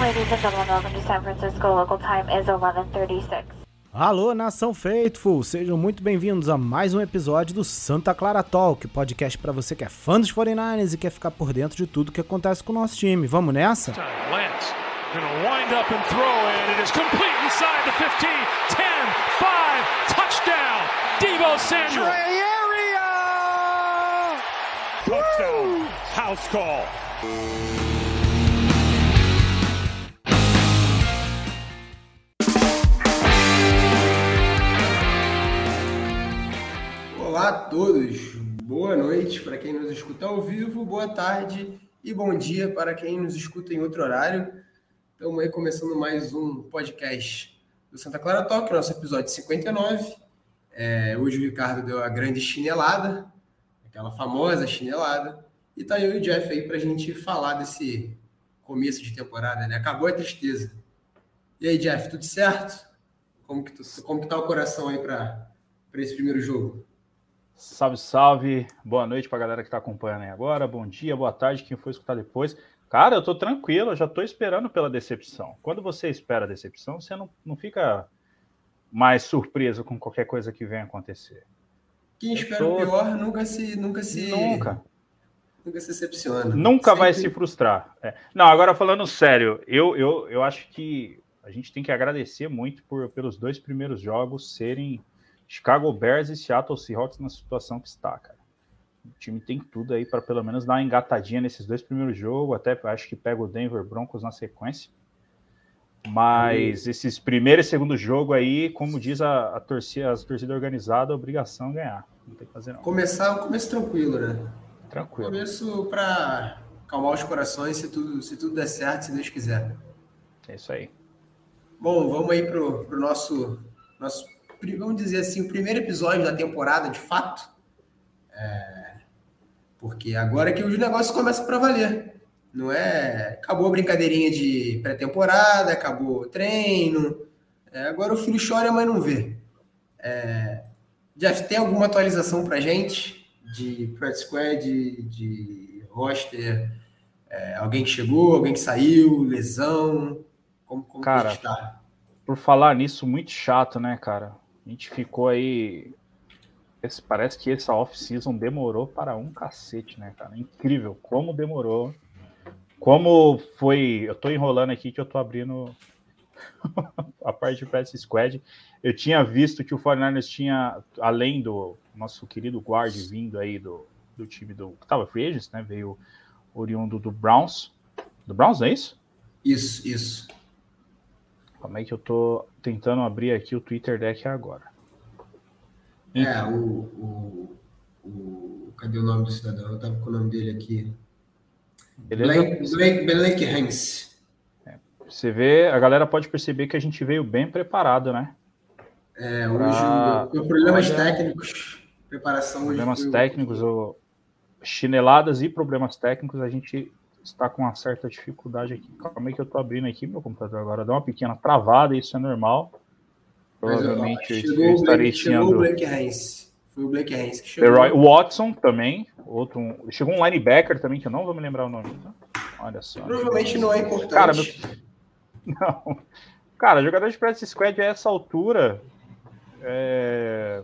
Ladies and gentlemen, welcome to San Francisco. Local time is 11:36. Alô, nação Faithful! Sejam muito bem-vindos a mais um episódio do Santa Clara Talk, podcast para você que é fã dos 49ers e quer ficar por dentro de tudo que acontece com o nosso time. Vamos nessa? Lance gonna wind up and throw it. It is complete inside the 15, 10, 5, touchdown. Debo Samuel. Touchdown. House call. Olá a todos, boa noite para quem nos escuta ao vivo, boa tarde e bom dia para quem nos escuta em outro horário. Estamos aí começando mais um podcast do Santa Clara Talk, nosso episódio 59. É, hoje o Ricardo deu a grande chinelada, aquela famosa chinelada, e tá eu e o Jeff aí para a gente falar desse começo de temporada, né? Acabou a tristeza. E aí, Jeff, tudo certo? Como que, tu, como que tá o coração aí para esse primeiro jogo? Salve, salve. Boa noite para a galera que está acompanhando aí agora. Bom dia, boa tarde, quem for escutar depois. Cara, eu tô tranquilo, eu já tô esperando pela decepção. Quando você espera a decepção, você não, não fica mais surpreso com qualquer coisa que venha acontecer. Quem espera o pior nunca se. Nunca se. Nunca. Nunca se decepciona. Nunca Sempre... vai se frustrar. É. Não, agora falando sério, eu, eu, eu acho que a gente tem que agradecer muito por, pelos dois primeiros jogos serem Chicago Bears e Seattle Seahawks na situação que está, cara. O time tem tudo aí para pelo menos dar uma engatadinha nesses dois primeiros jogos, até acho que pega o Denver Broncos na sequência. Mas esses primeiro e segundo jogo aí, como diz a, a torcida, as torcidas organizadas, a obrigação é ganhar. Não tem que fazer não. Começar, começo tranquilo, né? Tranquilo. Começo para calmar os corações, se tudo, se tudo der certo, se Deus quiser. É isso aí. Bom, vamos aí pro, pro nosso, nosso, vamos dizer assim, o primeiro episódio da temporada, de fato. É, porque agora é que os negócios começam para valer. Não é. Acabou a brincadeirinha de pré-temporada, acabou o treino. É, agora o filho chora e a mãe não vê. É, Jeff, tem alguma atualização para gente de Practice Squad, de, de roster? É, alguém que chegou, alguém que saiu, lesão? Como, como cara, está? Por falar nisso, muito chato, né, cara? A gente ficou aí. Esse, parece que essa off-season demorou para um cacete, né, cara? Incrível como demorou. Como foi. Eu tô enrolando aqui que eu tô abrindo a parte de Press Squad. Eu tinha visto que o 49ers tinha, além do nosso querido guard vindo aí do, do time do. que tava free agents, né? Veio oriundo do Browns. Do Browns, é isso? Isso, isso. Como é que eu tô tentando abrir aqui o Twitter deck agora? É, o, o, o, Cadê o nome do cidadão? Eu tava com o nome dele aqui. Beleza? Blake, Blake Hans. É, você vê, a galera pode perceber que a gente veio bem preparado, né? É, hoje pra... problemas Olha... técnicos, preparação problemas hoje. Problemas técnicos, ou chineladas e problemas técnicos, a gente está com uma certa dificuldade aqui. Calma aí que eu tô abrindo aqui meu computador agora, dá uma pequena travada, isso é normal. Provavelmente Mas, eu, eu estarei chegou o Blake Haynes. Foi o Blake Haynes que chegou. O Watson também, outro, chegou um linebacker também, que eu não vou me lembrar o nome. Tá? Olha só. Provavelmente não é importante. Cara, meu... não. Cara, jogador de practice squad a essa altura é...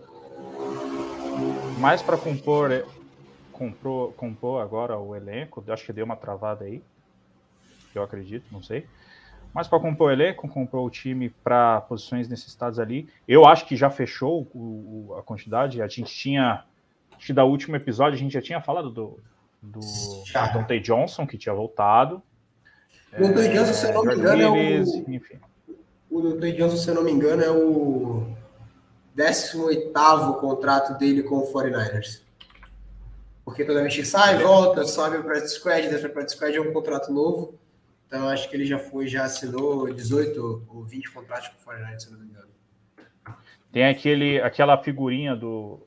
mais para compor comprou, compor agora o elenco, acho que deu uma travada aí, eu acredito, não sei. Mas para compor o elenco, comprou o time para posições necessitadas ali. Eu acho que já fechou o, a quantidade. A gente tinha, acho que da último episódio, a gente já tinha falado do, do Dante Johnson, que tinha voltado. O Dante é, Johnson, se eu não me engano, é o. Enfim. O Dante Johnson, se eu não me engano, é o 18 contrato dele com o 49ers. Porque toda vez que sai, volta, sobe para o squad, desce para o squad, é um contrato novo. Então, acho que ele já foi, já assinou 18 ou 20 contratos com o Fortnite, se não me engano. Tem aquele, aquela figurinha do,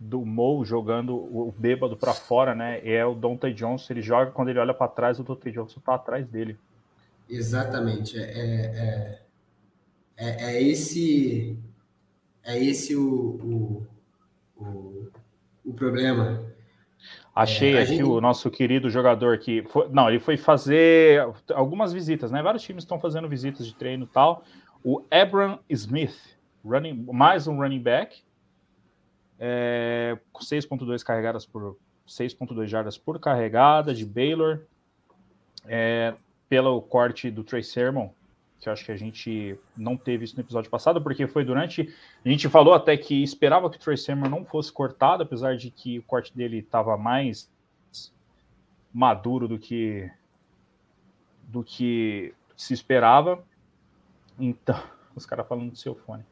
do Mo jogando o bêbado para fora, né? É o Dante Johnson. Ele joga quando ele olha para trás, o Dante Johnson tá atrás dele. Exatamente. É, é, é, é esse, é esse o, o, o, o problema. Achei é, aqui gente... o nosso querido jogador que. Foi, não, ele foi fazer algumas visitas, né? Vários times estão fazendo visitas de treino e tal. O Abram Smith, running, mais um running back, é, com 6.2 carregadas por 6.2 jardas por carregada de Baylor, é, pelo corte do Trey Sermon, que eu acho que a gente não teve isso no episódio passado, porque foi durante. A gente falou até que esperava que o Trey Sermon não fosse cortado, apesar de que o corte dele estava mais maduro do que do que se esperava. Então, os caras falando do seu fone.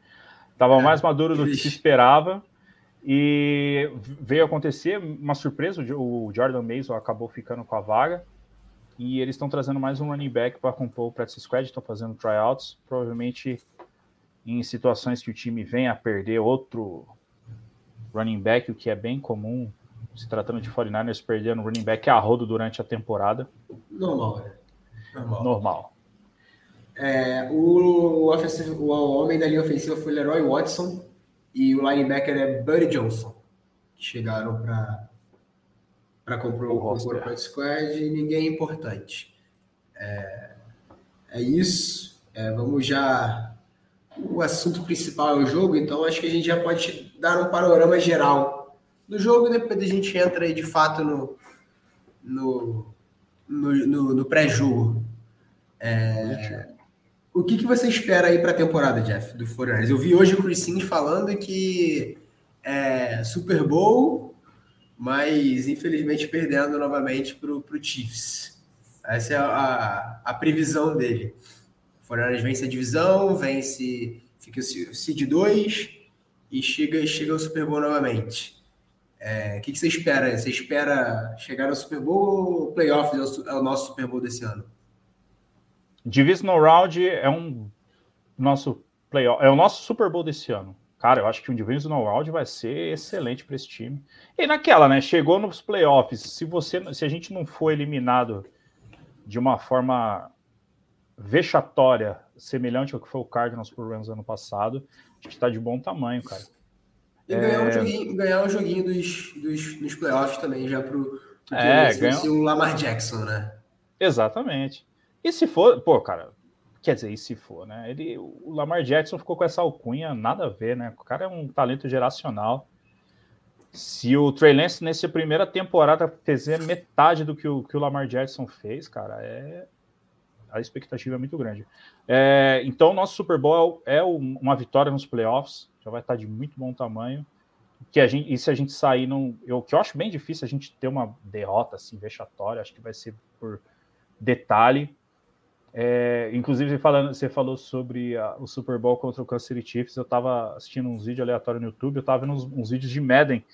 Estava é, mais maduro do que se esperava. E veio acontecer uma surpresa: o Jordan Mason acabou ficando com a vaga. E eles estão trazendo mais um running back para compor o practice squad, estão fazendo tryouts, provavelmente em situações que o time venha a perder outro running back, o que é bem comum, se tratando de 49ers perdendo running back a rodo durante a temporada. Normal, né? Normal. Normal. É, o, o, o, homem da linha ofensiva foi Leroy Watson e o linebacker é Buddy Johnson, que chegaram para comprar o, o Squad e ninguém é importante. É, é isso. É, vamos já. O assunto principal é o jogo, então acho que a gente já pode dar um panorama geral do jogo e depois a gente entra aí de fato no, no, no, no, no pré-jogo. É, o que, que você espera aí para a temporada, Jeff, do Foreigners? Eu vi hoje o Chris Sims falando que é, Super Bowl mas infelizmente perdendo novamente para o Chiefs. Essa é a, a previsão dele. O Fortaleza vence a divisão, vence, fica o seed 2 e chega, chega ao Super Bowl novamente. É, o que, que, você espera? Você espera chegar ao Super Bowl ou playoffs é o, é o nosso Super Bowl desse ano? Divisional Round é um nosso playoff, é o nosso Super Bowl desse ano. Cara, eu acho que um Divisional Round vai ser excelente para esse time. E naquela, né? Chegou nos playoffs. Se você, se a gente não for eliminado de uma forma vexatória, semelhante ao que foi o Cardinals por Rams ano passado, acho que está de bom tamanho, cara. E ganhar, é... um, joguinho, ganhar um joguinho dos, dos, dos playoffs também, já pro, pro é, ganhou... o Lamar Jackson, né? Exatamente. E se for, pô, cara, Quer dizer, e se for, né? Ele, o Lamar Jackson ficou com essa alcunha, nada a ver, né? O cara é um talento geracional. Se o Trey Lance nessa primeira temporada fizer metade do que o, que o Lamar Jackson fez, cara, é a expectativa é muito grande. É, então, nosso Super Bowl é uma vitória nos playoffs, já vai estar de muito bom tamanho. Que a gente, e se a gente sair, não, eu, que eu acho bem difícil a gente ter uma derrota assim vexatória, acho que vai ser por detalhe. É, inclusive, falando, você falou sobre a, o Super Bowl contra o Kansas City Chiefs. Eu estava assistindo uns vídeos aleatórios no YouTube, eu estava vendo uns, uns, vídeos de Madden,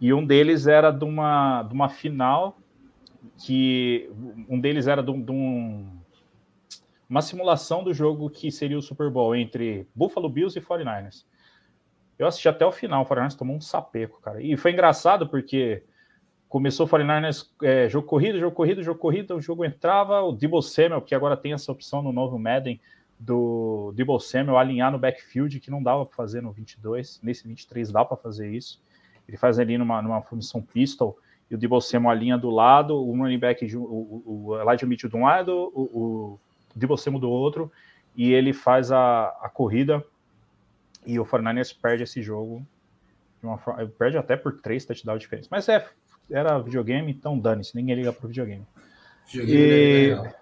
e um deles era de uma, de uma final que. Um deles era de, de um, uma simulação do jogo que seria o Super Bowl entre Buffalo Bills e 49ers. Eu assisti até o final, o 49ers tomou um sapeco, cara. E foi engraçado porque começou o 49ers, é, jogo corrido, jogo corrido, jogo corrido, o jogo entrava, o Debo Samuel, que agora tem essa opção no novo Madden do Debo Samuel alinhar no backfield, que não dava para fazer no 22, nesse 23 dá para fazer isso. Ele faz ali numa, numa função pistol, e o Debo Samuel alinha do lado, o running back, o, o, o Elijah Mitchell de um lado, o, o Debo Samuel do outro, e ele faz a, a corrida, e o 49ers perde esse jogo, uma, perde até por três touchdowns diferentes. Mas é era videogame, então dane-se, ninguém liga pro videogame. videogame e... É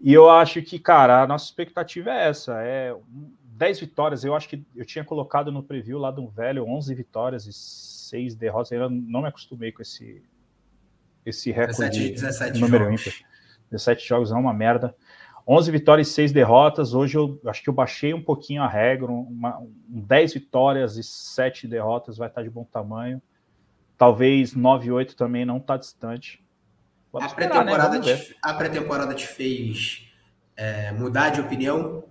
e eu acho que, cara, a nossa expectativa é essa, é 10 vitórias, eu acho que eu tinha colocado no preview lá do velho 11 vitórias e 6 derrotas, eu não me acostumei com esse esse recorde 17, 17 número jogos. ímpar. 17 jogos é uma merda. 11 vitórias e 6 derrotas. Hoje eu acho que eu baixei um pouquinho a regra. Uma, um 10 vitórias e 7 derrotas vai estar de bom tamanho. Talvez 9-8 também não está distante. Vamos a né? pré-temporada né? te, pré te fez é, mudar de opinião?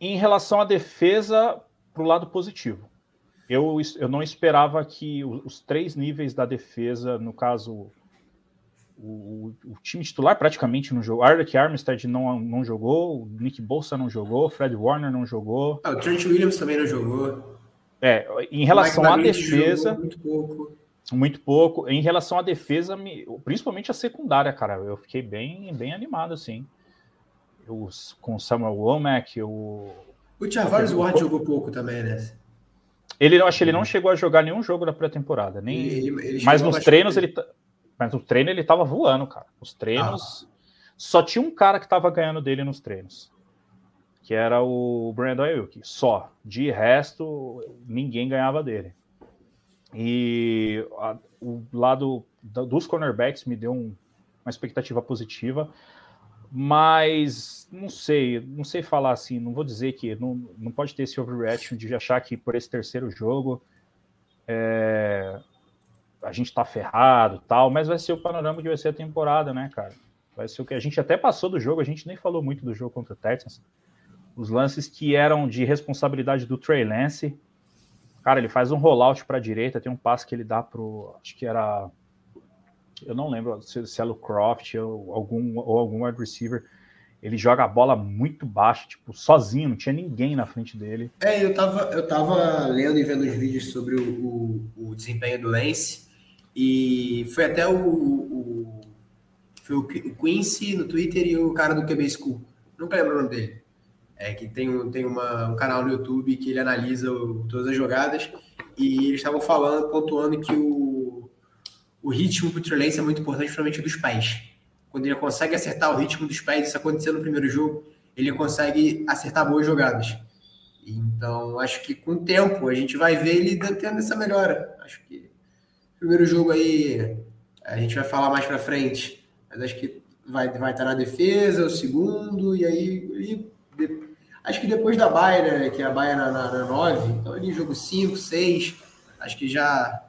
Em relação à defesa, para o lado positivo. Eu, eu não esperava que os, os três níveis da defesa, no caso, o, o, time titular praticamente não jogou. Arlec Armstead não, não jogou, o Nick Bolsa não jogou, Fred Warner não jogou. Ah, o Trent Williams também não jogou. É, em relação à defesa. Muito pouco. Em relação à defesa, principalmente a secundária, cara, eu fiquei bem, bem animado, assim. Com o Samuel Womack, o. O Tavares Ward jogou pouco também, né? Ele, eu acho que ele não chegou a jogar nenhum jogo da pré-temporada. Nem... Ele, ele mas nos treinos ele. Mas no treino ele tava voando, cara. Os treinos. Ah. Só tinha um cara que tava ganhando dele nos treinos. Que era o Brandon Ayuk. Só. De resto, ninguém ganhava dele. E a, o lado da, dos cornerbacks me deu um, uma expectativa positiva, mas não sei, não sei falar assim, não vou dizer que não, não pode ter esse overreaction de achar que por esse terceiro jogo é, a gente tá ferrado tal, mas vai ser o panorama que vai ser a temporada, né, cara? Vai ser o que a gente até passou do jogo, a gente nem falou muito do jogo contra o Texans. Os lances que eram de responsabilidade do Trey Lance, Cara, ele faz um rollout para a direita, tem um passe que ele dá pro. Acho que era. Eu não lembro se, se é o Croft ou algum, ou algum wide receiver. Ele joga a bola muito baixa, tipo, sozinho, não tinha ninguém na frente dele. É, eu tava, eu tava lendo e vendo os vídeos sobre o, o, o desempenho do Lance, e foi até o, o, foi o Quincy no Twitter e o cara do QB School. Nunca lembro o nome dele é, que tem, um, tem uma, um canal no YouTube que ele analisa o, todas as jogadas, e eles estavam falando, pontuando que o, o ritmo para o Trey é muito importante, principalmente dos pés. Quando ele consegue acertar o ritmo dos pés, isso aconteceu no primeiro jogo, ele consegue acertar boas jogadas. Então, acho que com o tempo a gente vai ver ele tendo essa melhora. Acho que o primeiro jogo aí a gente vai falar mais para frente, mas acho que vai, vai estar na defesa, o segundo, e aí Acho que depois da Baia, né, que é a Baia na, na, na 9, então ali jogo 5, 6, acho que já,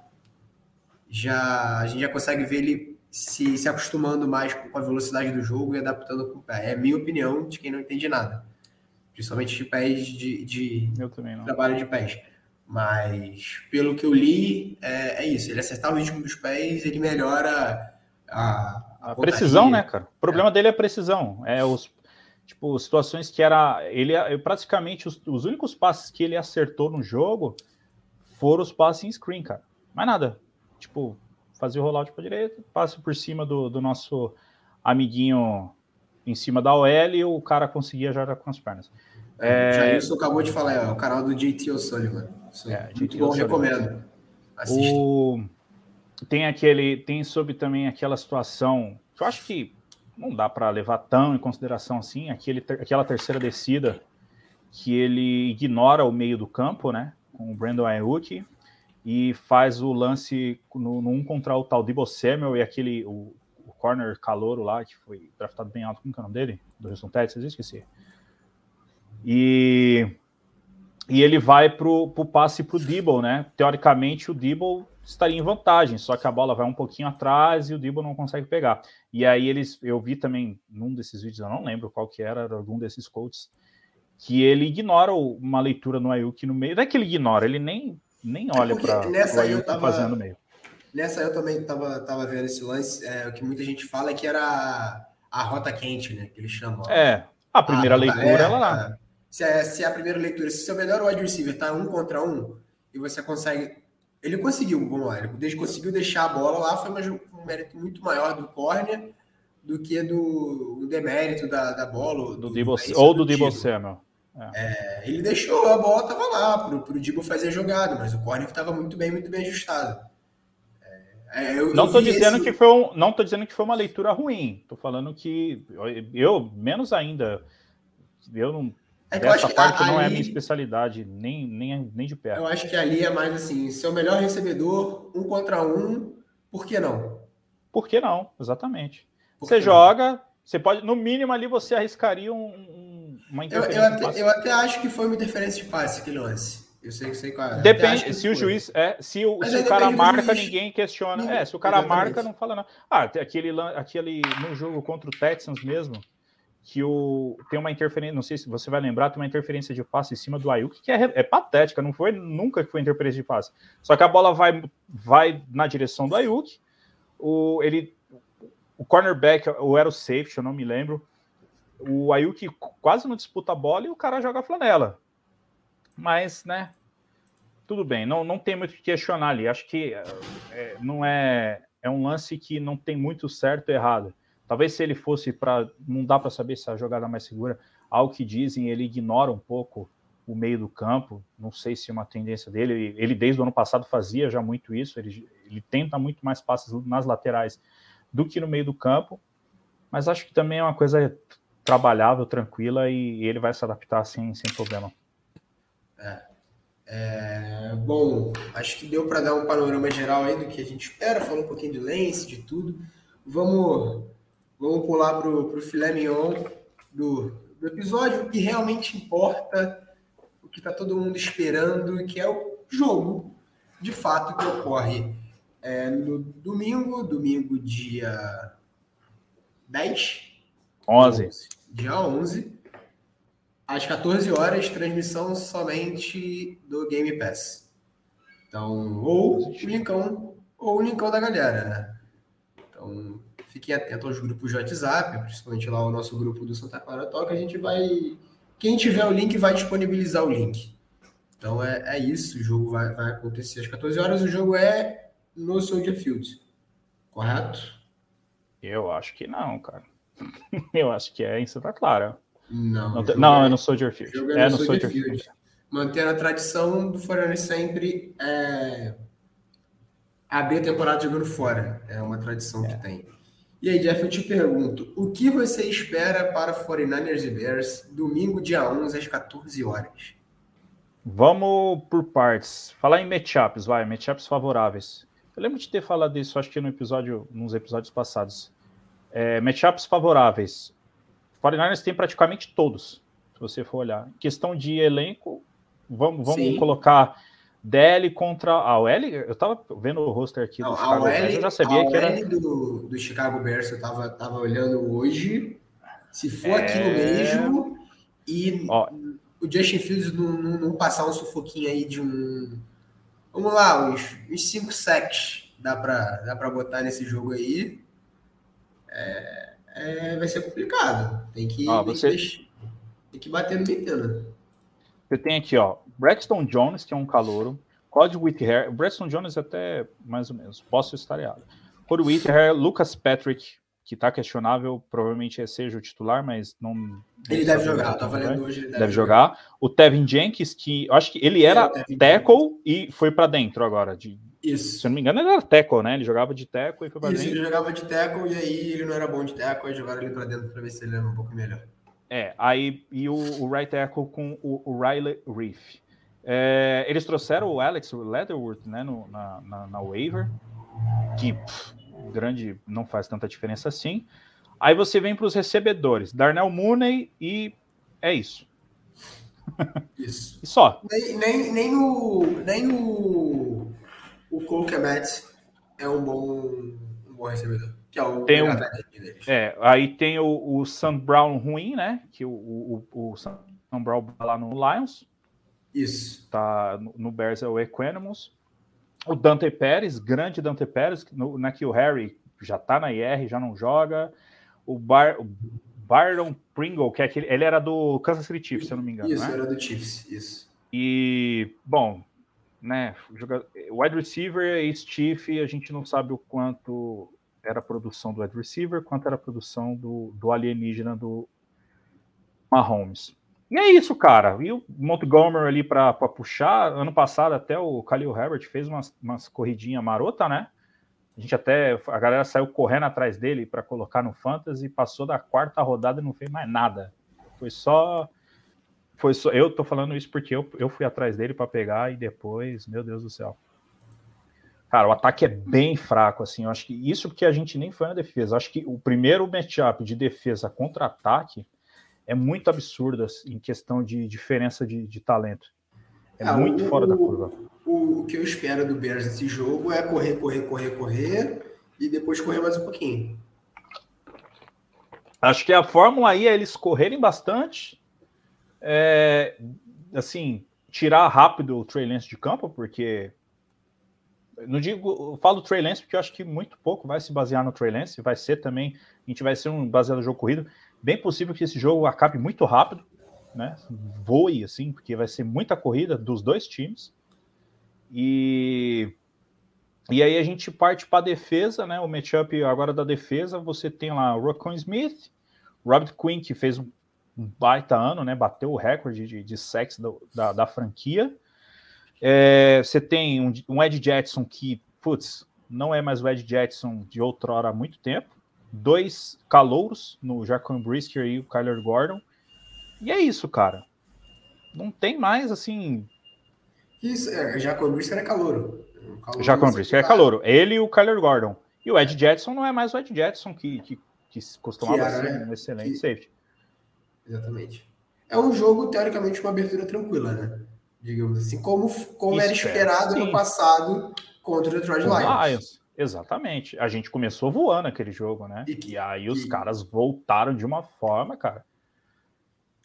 já a gente já consegue ver ele se, se acostumando mais com a velocidade do jogo e adaptando com o pé. É minha opinião de quem não entende nada. Principalmente de pés de, de eu também não. trabalho de pés. Mas pelo que eu li, é, é, isso. Ele acertar o ritmo dos pés, ele melhora a, a, a precisão, né, cara? O problema é. dele é a precisão. É os tipo, situações que era. Ele praticamente os, os, únicos passes que ele acertou no jogo foram os passes em screen, cara. Mais nada. Tipo, fazer o rollout para direita, passe por cima do, do, nosso amiguinho em cima da OL e o cara conseguia jogar com as pernas. É, é... Jailson acabou de falar, é o canal do JT O'Sullivan. É, muito bom, recomendo. Assista. O... Tem aquele, tem sobre também aquela situação que eu acho que não dá para levar tão em consideração assim aquele, aquela terceira descida que ele ignora o meio do campo, né, com o Brandon Ayuk e faz o lance no, no um contra o tal Debo Samuel e aquele o, o corner calouro lá que foi draftado bem alto, como é o nome dele? Do Houston Texas, esqueci. E e ele vai pro, pro passe pro Debo, né? Teoricamente o Debo estaria em vantagem, só que a bola vai um pouquinho atrás e o Debo não consegue pegar. E aí eles, eu vi também num desses vídeos, eu não lembro qual que era, era algum desses coaches, que ele ignora uma leitura no Ayuk no meio. Não é que ele ignora, ele nem, nem é olha para o Ayuk tava, fazendo no meio. Nessa eu também estava tava vendo esse lance, é, o que muita gente fala é que era a, a rota quente, né? Que eles chamam. É, a primeira a leitura, é, ela lá. Se é, se é a primeira leitura, se seu melhor wide receiver tá um contra um, e você consegue ele conseguiu, vamos lá, ele conseguiu deixar a bola lá, foi um mérito muito maior do corner do que do, do demérito da, da bola. Do, do Debo, ou do, do Samuel. É. É, ele deixou, a bola estava lá para o Dibo fazer a jogada, mas o corner estava muito bem, muito bem ajustado. É, eu, não estou dizendo esse... que foi um, não tô dizendo que foi uma leitura ruim. Estou falando que eu, eu, menos ainda, eu não é que Essa parte não é a minha especialidade, nem, nem, nem de perto. Eu acho que ali é mais assim, seu melhor recebedor, um contra um, por que não? Por que não? Exatamente. Por você joga, não? você pode, no mínimo ali você arriscaria um, um, uma interferência. Eu, eu, até, eu, até, acho que foi uma interferência de passe aquele lance. Eu sei, sei qual é. Depende, se o juiz é, se o, se o cara marca, ninguém questiona. Não, é, se o cara exatamente. marca, não fala não. Ah, aquele, aquele no jogo contra o Texans mesmo, que o, tem uma interferência, não sei se você vai lembrar, tem uma interferência de passe em cima do Ayuk, que é, é patética, não foi nunca que foi interferência de passe. Só que a bola vai, vai na direção do Ayuk, o, ele, o cornerback, ou era o safety, eu não me lembro, o Ayuk quase não disputa a bola e o cara joga a flanela. Mas, né, tudo bem, não, não tem muito o que questionar ali. Acho que é, não é, é um lance que não tem muito certo e errado. Talvez se ele fosse para. Não dá para saber se a jogada mais segura. Ao que dizem, ele ignora um pouco o meio do campo. Não sei se é uma tendência dele. Ele, desde o ano passado, fazia já muito isso. Ele, ele tenta muito mais passes nas laterais do que no meio do campo. Mas acho que também é uma coisa trabalhável, tranquila e, ele vai se adaptar assim, sem problema. É. É, bom, acho que deu para dar um panorama geral aí do que a gente espera, falar um pouquinho do Lance, de tudo. Vamos, vamos pular para o filé mignon do, do episódio, o que realmente importa, o que está todo mundo esperando, que é o jogo, de fato, que ocorre é, no domingo, domingo dia 10? 11. Dia 11 às 14 horas, transmissão somente do Game Pass. Então, ou o linkão, ou o linkão da galera, né? Então, fiquem atentos aos grupos de WhatsApp, principalmente lá o nosso grupo do Santa Clara Talk, a gente vai... Quem tiver o link vai disponibilizar o link. Então, é, é isso, o jogo vai, vai acontecer às 14 horas, o jogo é no Soldier Field, correto? Eu acho que não, cara. Eu acho que é em Santa Clara. Não, não, não é, é no Soldier Field. É, é no, Soldier, Field. Field. Mantendo a tradição do Forano sempre é... abrir a temporada jogando fora. É uma tradição é. que tem. E aí, Jeff, eu te pergunto, o que você espera para 49ers e Bears domingo, dia 11, às 14 horas? Vamos por partes. Falar em matchups, vai, matchups favoráveis. Eu lembro de ter falado disso, acho que no episódio, nos episódios passados. É, matchups favoráveis. 49ers tem praticamente todos, se você for olhar. Em questão de elenco, vamos, vamos colocar DL contra a OL. Eu tava vendo o roster aqui Não, do Chicago OL, Bears, eu já sabia que era. Do, do Chicago Bears, eu tava, tava olhando hoje. Se for é... aquilo mesmo, e Ó, o Justin Fields não, não, não, passar um sufoquinho aí de um. Vamos lá, uns 5 sacks dá para dá pra botar nesse jogo aí. É, é, vai ser complicado. Tem que, ah, você... tem, tem que bater no Nintendo. Você tem aqui, ó, Braxton Jones, que é um calouro, Cody Whithair, Braxton Jones até mais ou menos, posso estar errado. Cody Lucas Patrick, que tá questionável, provavelmente seja o titular, mas não. Ele deve jogar, tá valendo hoje. Ele deve, deve jogar. jogar. O Tevin Jenkins, que eu acho que ele era é, tackle e foi para dentro agora, de, isso. Se eu não me engano, ele era tackle, né? Ele jogava de tackle e foi pra Isso, dentro. ele jogava de tackle e aí ele não era bom de tackle, aí jogaram ele pra dentro pra ver se ele era um pouco melhor. É, aí e o, o right tackle com o, o Riley Reef. É, eles trouxeram o Alex Leatherwood, né, no, na, na, na waiver, que pff, grande não faz tanta diferença assim. Aí você vem para os recebedores, Darnell Mooney e é isso. Isso. e só. Nem, nem, nem o nem o o Cole é um bom, um bom recebedor. Que é o tem um. É, aí tem o, o Sam Brown ruim, né? Que o, o, o Sam Brown lá no Lions. Isso. Tá no, no Bears é o Equanimous. O Dante Pérez, grande Dante Pérez, no, né, que o Harry já tá na IR, já não joga. O, Bar, o Byron Pringle, que é aquele, ele era do Kansas City Chiefs, se eu não me engano. Isso, né? era do Chiefs, isso. E, bom, né? Wide receiver e Chief, a gente não sabe o quanto era a produção do wide receiver, quanto era a produção do, do alienígena do Mahomes. E é isso, cara. E o Montgomery ali para puxar. Ano passado, até o Khalil Herbert fez umas, umas corridinhas marota, né? A gente até. A galera saiu correndo atrás dele para colocar no Fantasy, passou da quarta rodada e não fez mais nada. Foi só foi só, eu tô falando isso porque eu, eu fui atrás dele para pegar e depois, meu Deus do céu. Cara, o ataque é bem fraco, assim. Eu acho que isso porque a gente nem foi na defesa. Eu acho que o primeiro matchup de defesa contra ataque é muito absurdo assim, em questão de diferença de, de talento. É ah, muito o, fora da curva. O, o, que eu espero do Bears nesse jogo é correr, correr, correr, correr e depois correr mais um pouquinho. Acho que a fórmula aí é eles correrem bastante é, assim, tirar rápido o Trey Lance de campo, porque não digo, eu falo Trey Lance porque eu acho que muito pouco vai se basear no Trey Lance, vai ser também, a gente vai ser um baseado no jogo corrido, bem possível que esse jogo acabe muito rápido, né? Voe assim, porque vai ser muita corrida dos dois times. E, e aí a gente parte para a defesa, né? O matchup agora da defesa, você tem lá o Rocco Smith, Robert Quinn, que fez um baita ano, né? Bateu o recorde de, de do, da, da, franquia. É, você tem um, um Ed Jetson que, putz, não é mais o Ed Jetson de outrora há muito tempo. Dois calouros no Jacon Brisker e o Kyler Gordon. E é isso, cara. Não tem mais, assim... Isso, é, Jacon Brisker é calouro. Jacon Brisker é calouro. Ele e o Kyler Gordon. E o Ed Jetson não é mais o Ed Jetson que, que, que costumava que era, ser né? um excelente que... safety. Exatamente. É um jogo, teoricamente, uma abertura tranquila, né? Digamos assim, como, como era esperado sim. no passado contra o Detroit Lions. Lions. Exatamente. A gente começou voando aquele jogo, né? E, e aí os caras voltaram de uma forma, cara.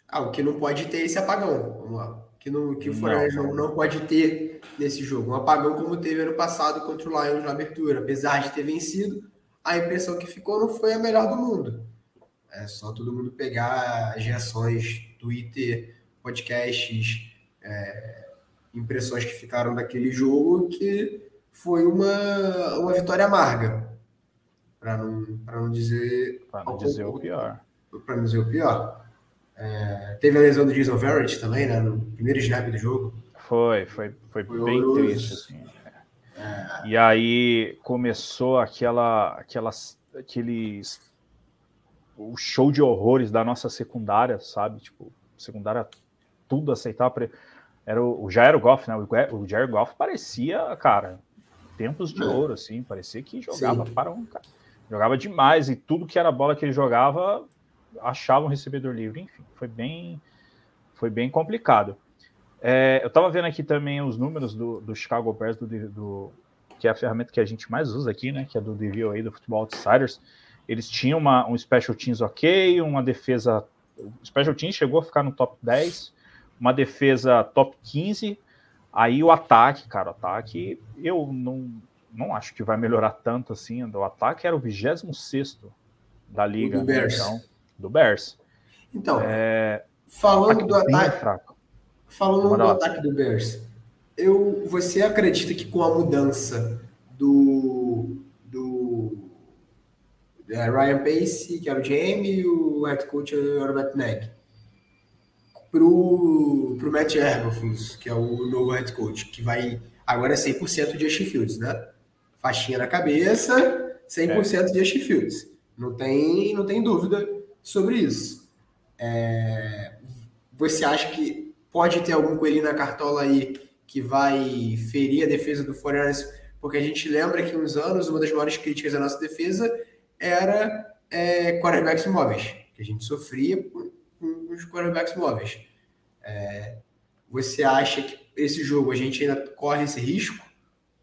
Ah, o que não pode ter é esse apagão. Vamos lá. Que, não, que o Fortaleza não, não, pode ter nesse jogo. Um apagão como teve ano passado contra o Lions na abertura. Apesar de ter vencido, a impressão que ficou não foi a melhor do mundo. É só todo mundo pegar as reações, Twitter, podcasts, é, impressões que ficaram daquele jogo, que foi uma, uma vitória amarga. Para não, não dizer. Não dizer o pior. Para não dizer o pior. É, teve a lesão do Jason Verrett também, né? No primeiro snap do jogo. Foi, foi, foi, foi bem horroroso. triste, assim. É. E aí começou aquela, aquelas, aqueles o show de horrores da nossa secundária, sabe? Tipo, secundária tudo aceitar. Era o, o Goff, né? O, o Jared Goff parecia, cara, tempos de ouro, assim. Parecia que jogava Sim. para um cara. Jogava demais e tudo que era bola que ele jogava achava um recebedor livre. Enfim, foi bem, foi bem complicado. É, eu estava vendo aqui também os números do, do Chicago Bears, do, do, que é a ferramenta que a gente mais usa aqui, né? Que é do DVOA, do Football Outsiders. Eles tinham uma, um Special Teams ok, uma defesa. O Special Teams chegou a ficar no top 10, uma defesa top 15. Aí o ataque, cara, o ataque, eu não, não acho que vai melhorar tanto assim. O ataque era o 26 da liga. Do Bears. Então, do Bears. Então, é, falando do ataque. Falando do ataque do Bears, eu, você acredita que com a mudança do, do é, Ryan Pace, que era o GM, e o head coach era o Matt Nagy. Pro, pro Matt Eberflus, que é o novo head coach, que vai agora é 100% de Justin Fields, né? Faixinha na cabeça, 100% é. de Justin Fields. Não tem, não tem dúvida sobre isso. É, você acha que pode ter algum coelhinho na cartola aí que vai ferir a defesa do Foreigners? Porque a gente lembra que uns anos, uma das maiores críticas da nossa defesa era é, quarterbacks móveis, que a gente sofria com os quarterbacks móveis. É, você acha que esse jogo a gente ainda corre esse risco?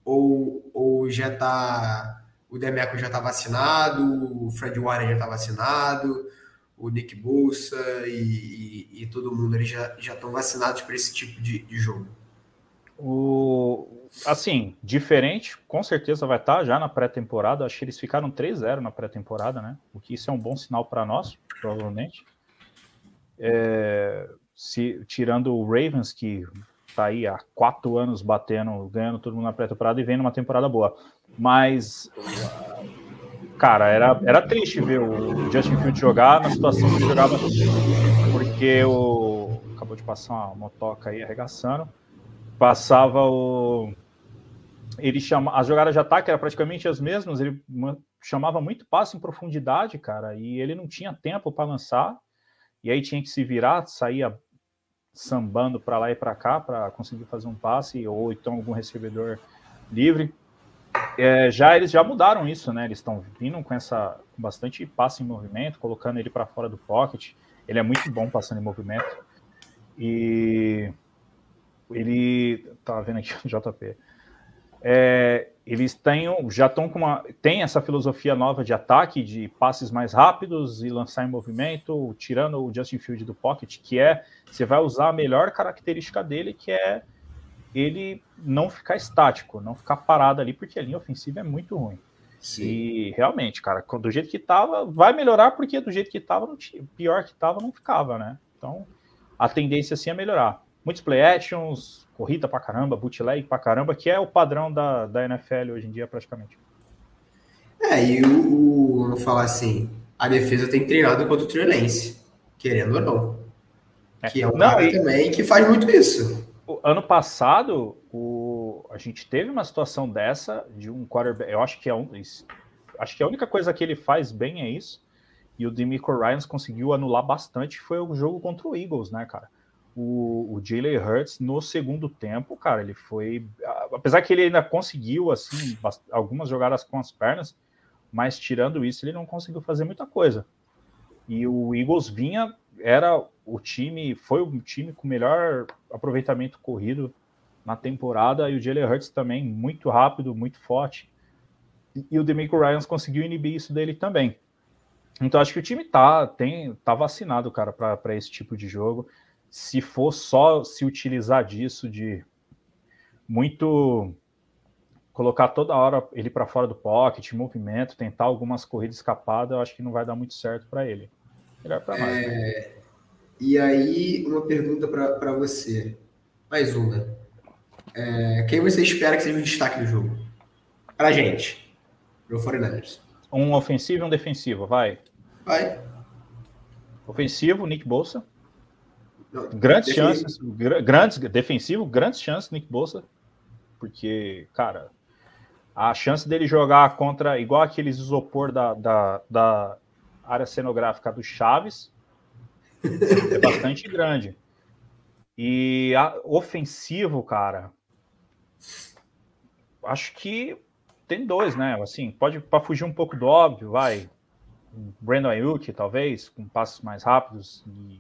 Ou, ou já está. O Demeco já está vacinado, o Fred Warner já está vacinado, o Nick Bolsa e, e, e, todo mundo ali já estão vacinados para esse tipo de, de jogo? O, assim, diferente, com certeza vai estar já na pré-temporada. Acho que eles ficaram 3-0 na pré-temporada, né? O que isso é um bom sinal para nós, provavelmente. É, se, tirando o Ravens, que está aí há quatro anos batendo, ganhando todo mundo na pré-temporada e vem numa temporada boa. Mas, cara, era, era triste ver o Justin Fields jogar na situação que ele jogava, porque o. Acabou de passar uma motoca aí arregaçando passava o. Ele chama. As jogadas de ataque eram praticamente as mesmas, ele chamava muito passe em profundidade, cara, e ele não tinha tempo para lançar, e aí tinha que se virar, saía sambando para lá e para cá para conseguir fazer um passe, ou então algum recebedor livre. É, já eles já mudaram isso, né? Eles estão vindo com essa com bastante passe em movimento, colocando ele para fora do pocket. Ele é muito bom passando em movimento. E ele tá vendo aqui o JP. É, eles têm, já estão com uma. Tem essa filosofia nova de ataque, de passes mais rápidos e lançar em movimento, tirando o Justin Field do pocket, que é você vai usar a melhor característica dele, que é ele não ficar estático, não ficar parado ali, porque a linha ofensiva é muito ruim. Sim. E realmente, cara, do jeito que tava, vai melhorar, porque do jeito que tava, pior que tava, não ficava, né? Então, a tendência sim é melhorar. Muitos play actions, corrida pra caramba, bootleg pra caramba, que é o padrão da, da NFL hoje em dia, praticamente. É, e o, vamos falar assim, a defesa tem treinado contra o Trey querendo ou não. É. Que é um não, cara e... também que faz muito isso. O ano passado, o... a gente teve uma situação dessa de um quarterback. Eu acho que é um. Acho que a única coisa que ele faz bem é isso. E o Demico Ryans conseguiu anular bastante. Foi o jogo contra o Eagles, né, cara? O, o Jalen Hurts no segundo tempo, cara, ele foi. Apesar que ele ainda conseguiu, assim, algumas jogadas com as pernas, mas tirando isso, ele não conseguiu fazer muita coisa. E o Eagles vinha, era o time, foi o time com melhor aproveitamento corrido na temporada, e o Jalen Hurts também muito rápido, muito forte. E o Demico Ryans conseguiu inibir isso dele também. Então acho que o time tá, tem, tá vacinado, cara, para esse tipo de jogo. Se for só se utilizar disso de muito colocar toda hora ele para fora do pocket, movimento, tentar algumas corridas escapadas, eu acho que não vai dar muito certo para ele. Melhor para nós. É... E aí, uma pergunta para você. Mais uma. É... Quem você espera que seja o destaque do jogo? Para gente, pro 49ers. Um ofensivo e um defensivo, vai. Vai. Ofensivo, Nick Bolsa. Não, grandes defensivo. chances, grandes defensivo, grandes chances, Nick Bolsa, porque, cara, a chance dele jogar contra, igual aqueles isopor da, da, da área cenográfica do Chaves, é bastante grande. E a, ofensivo, cara, acho que tem dois, né? Assim, pode para fugir um pouco do óbvio, vai. Brandon Ayuk, talvez, com passos mais rápidos. E,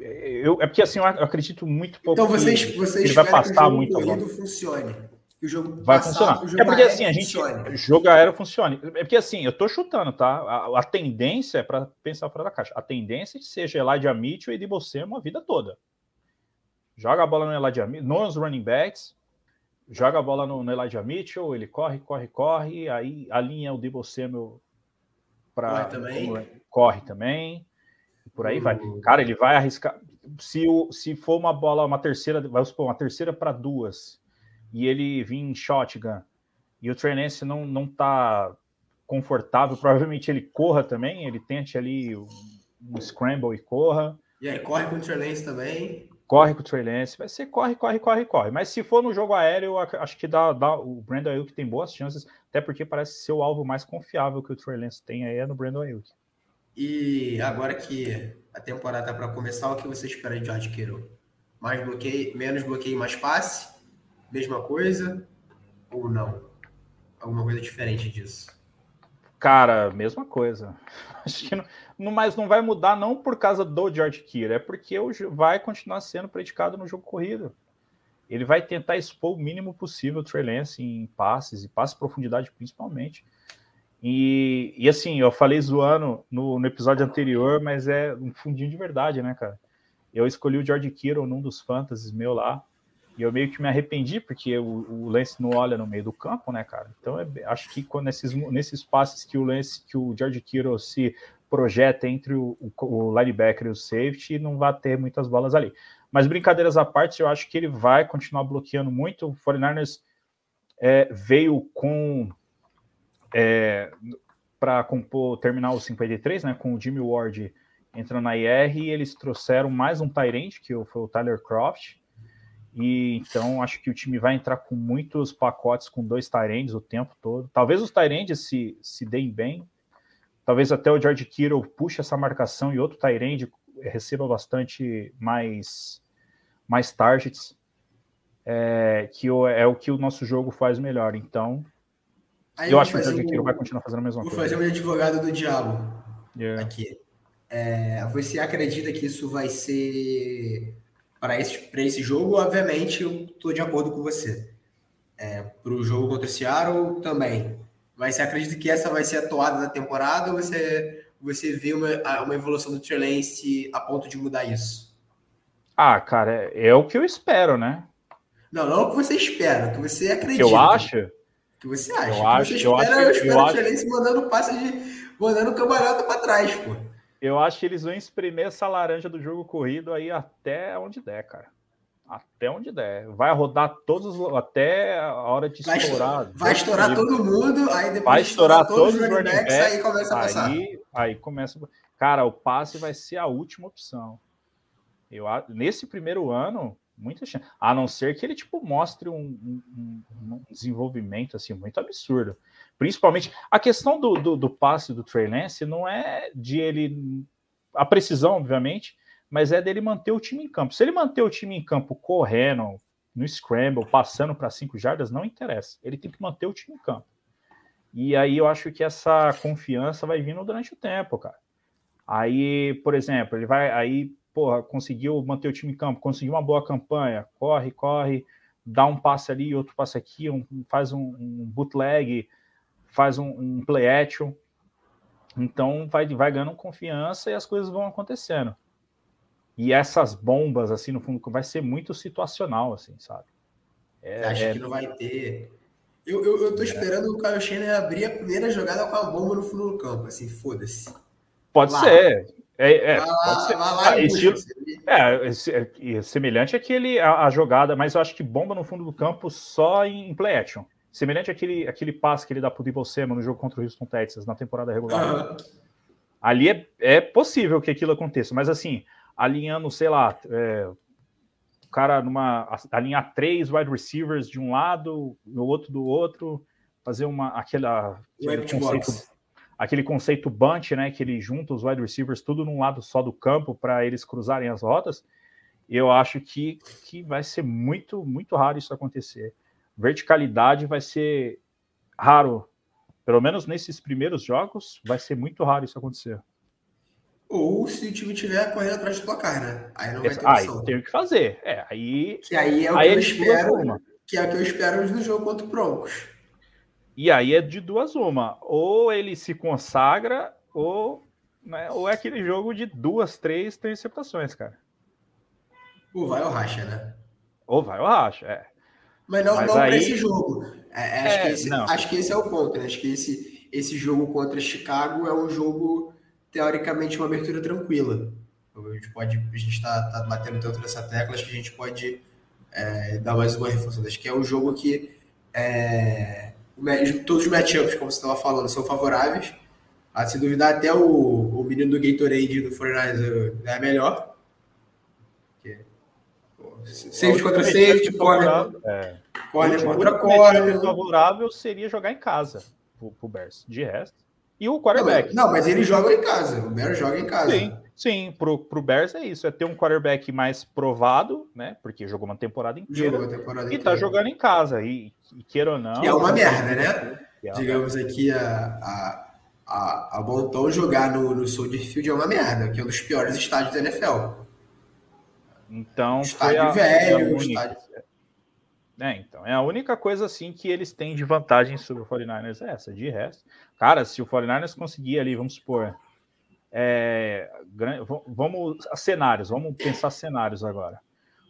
eu, é porque assim, eu acredito muito pouco. Então vocês, vocês ele vai passar muito a bola. funcione que o jogo vai funcionar. é porque assim, a gente funcione. jogo aéreo funcione. É porque assim, eu tô chutando, tá? A, a tendência é para pensar fora da caixa. A tendência é que seja Elijah Mitchell e de você uma vida toda. Joga a bola no Elijah Mitchell, nos running backs, joga a bola no, no Elijah Mitchell, ele corre, corre, corre, aí alinha o Debo Samuel para corre também. corre também. Por aí vai. Uhum. Cara, ele vai arriscar se, o, se for uma bola, uma terceira, vamos supor, uma terceira para duas e ele vir em shotgun e o Trey Lance não, não tá confortável, provavelmente ele corra também, ele tente ali um, um scramble e corra. E aí corre com o Trey Lance também. Corre com o Trey Lance, vai ser corre, corre, corre, corre. Mas se for no jogo aéreo, acho que dá, dá o Brandon Ayuk tem boas chances, até porque parece ser o alvo mais confiável que o Trey Lance tem aí é no Brandon Ayuk. E agora que a temporada tá para começar, o que você espera de George Kittle? Mais bloqueio, menos bloqueio, mais passe? Mesma coisa ou não? Alguma coisa diferente disso? Cara, mesma coisa. Acho que não, mas não vai mudar não por causa do George Kittle, é porque vai continuar sendo predicado no jogo corrido. Ele vai tentar expor o mínimo possível o Trey Lance em passes e passes profundidade principalmente. E, e assim, eu falei zoando no, no, episódio anterior, mas é um fundinho de verdade, né, cara? Eu escolhi o George Kittle num dos fantasies meu lá, e eu meio que me arrependi, porque o, o Lance não olha no meio do campo, né, cara? Então, é, acho que quando nesses, nesses passes que o Lance, que o George Kittle se projeta entre o, o, linebacker e o safety, não vai ter muitas bolas ali. Mas brincadeiras à parte, eu acho que ele vai continuar bloqueando muito. O 49ers é, veio com. É, para compor, terminar o 53, né, com o Jimmy Ward entrando na IR, e eles trouxeram mais um Tyrant, que foi o Tyler Croft, e então acho que o time vai entrar com muitos pacotes com dois Tyrands o tempo todo. Talvez os Tyrands se, se deem bem. Talvez até o George Kittle puxe essa marcação e outro Tyrand receba bastante mais, mais targets. É, que é o que o nosso jogo faz melhor. Então, Aí eu acho que o Kittle vai continuar fazendo a mesma vou coisa. Vou fazer o advogado do diabo yeah. aqui. É, você acredita que isso vai ser para esse, para esse jogo, obviamente, eu estou de acordo com você. É, para o jogo contra o Seattle também. Mas você acredita que essa vai ser a toada da temporada ou você, você vê uma, uma evolução do Trey Lance a ponto de mudar isso? Ah, cara, é, é o que eu espero, né? Não, não é o que você espera, é o que você acredita. Que eu acho? O que você acha? Eu acho, eu espera, acho, eu espero eu o Trey Lance mandando passe de. mandando cambalhota para trás, pô. Eu acho que eles vão espremer essa laranja do jogo corrido aí até onde der, cara. Até onde der. Vai rodar todos até a hora de vai estourar. Estourar, vai estourar todo mundo, aí depois vai estourar, estourar todos, os running backs, aí começa a passar. Aí, aí começa. Cara, o passe vai ser a última opção. Eu, nesse primeiro ano, muita chance. A não ser que ele tipo mostre um, um, um desenvolvimento assim muito absurdo. Principalmente a questão do, do, do, passe do Trey Lance não é de ele a precisão, obviamente, mas é dele manter o time em campo. Se ele manter o time em campo correndo, no scramble, passando para cinco jardas, não interessa. Ele tem que manter o time em campo. E aí eu acho que essa confiança vai vindo durante o tempo, cara. Aí, por exemplo, ele vai aí, porra, conseguiu manter o time em campo, conseguiu uma boa campanha, corre, corre, dá um passe ali, outro passe aqui, um, faz um, um bootleg, faz um, um play action. Então vai, vai ganhando confiança e as coisas vão acontecendo. E essas bombas, assim, no fundo, vai ser muito situacional, assim, sabe? É, Acho é... que não vai ter. Eu, eu, eu tô é. esperando o Kyle Shanahan abrir a primeira jogada com a bomba no fundo do campo, assim, foda-se. Pode lá. ser. É, é, lá. Lá, lá, ah, estilo, é, é, semelhante àquele, a, a, jogada, mas eu acho que bomba no fundo do campo só em, em play action. Semelhante àquele, àquele passe que ele dá pro Debo Samuel no jogo contra o Houston Texas, na temporada regular. Uhum. Ali é, é possível que aquilo aconteça, mas assim, alinhando, sei lá, é, o cara numa alinhar três wide receivers de um lado, no outro do outro, fazer uma aquela conceito, aquele conceito bunch, né, que ele junta os wide receivers tudo num lado só do campo para eles cruzarem as rotas. Eu acho que, que vai ser muito muito raro isso acontecer. Verticalidade vai ser raro, pelo menos nesses primeiros jogos, vai ser muito raro isso acontecer. Ou se o time tiver correndo atrás do placar, né? Aí não vai ter opção. Aí tem o que fazer. É, aí, que aí é o aí que eu espero. Que é o que eu espero no jogo contra o Broncos. E aí é de duas uma. Ou ele se consagra, ou, né, ou é aquele jogo de duas, três interceptações, cara. Ou vai o racha, né? Ou vai o racha, é. Mas não, Mas não aí... para esse jogo. É, é, acho, é, que esse, acho, que esse, é o ponto, né? Acho que esse, esse jogo contra Chicago é um jogo teoricamente, uma abertura tranquila. A gente pode, a gente está tá batendo tanto nessa tecla, acho que a gente pode é, dar mais uma reforçada. Acho que é um jogo que é, todos os matchups, como você estava falando, são favoráveis. Ah, se duvidar, até o, o menino do Gatorade do Fortnite é melhor. Safety contra safety, corner, é. corner contra corner. favorável seria jogar em casa pro, pro Bears. De resto e o quarterback. Não, mas ele joga em casa. O Bears joga em casa. Sim, sim. Pro, pro Bears é isso. É ter um quarterback mais provado, né? Porque jogou uma temporada inteira. Jogou uma temporada e tá inteira. jogando em casa. E, e queira ou não. Que é uma merda, né? É Digamos aqui a, a, a, a Bonton jogar no, no Soldier Field é uma merda, que é um dos piores estádios da NFL. Então. Estádio a, velho, estádio. É, então, é a única coisa assim que eles têm de vantagem sobre o 49ers é essa. De resto, cara, se o 49ers conseguir ali, vamos supor, é, vamos a cenários, vamos pensar cenários agora.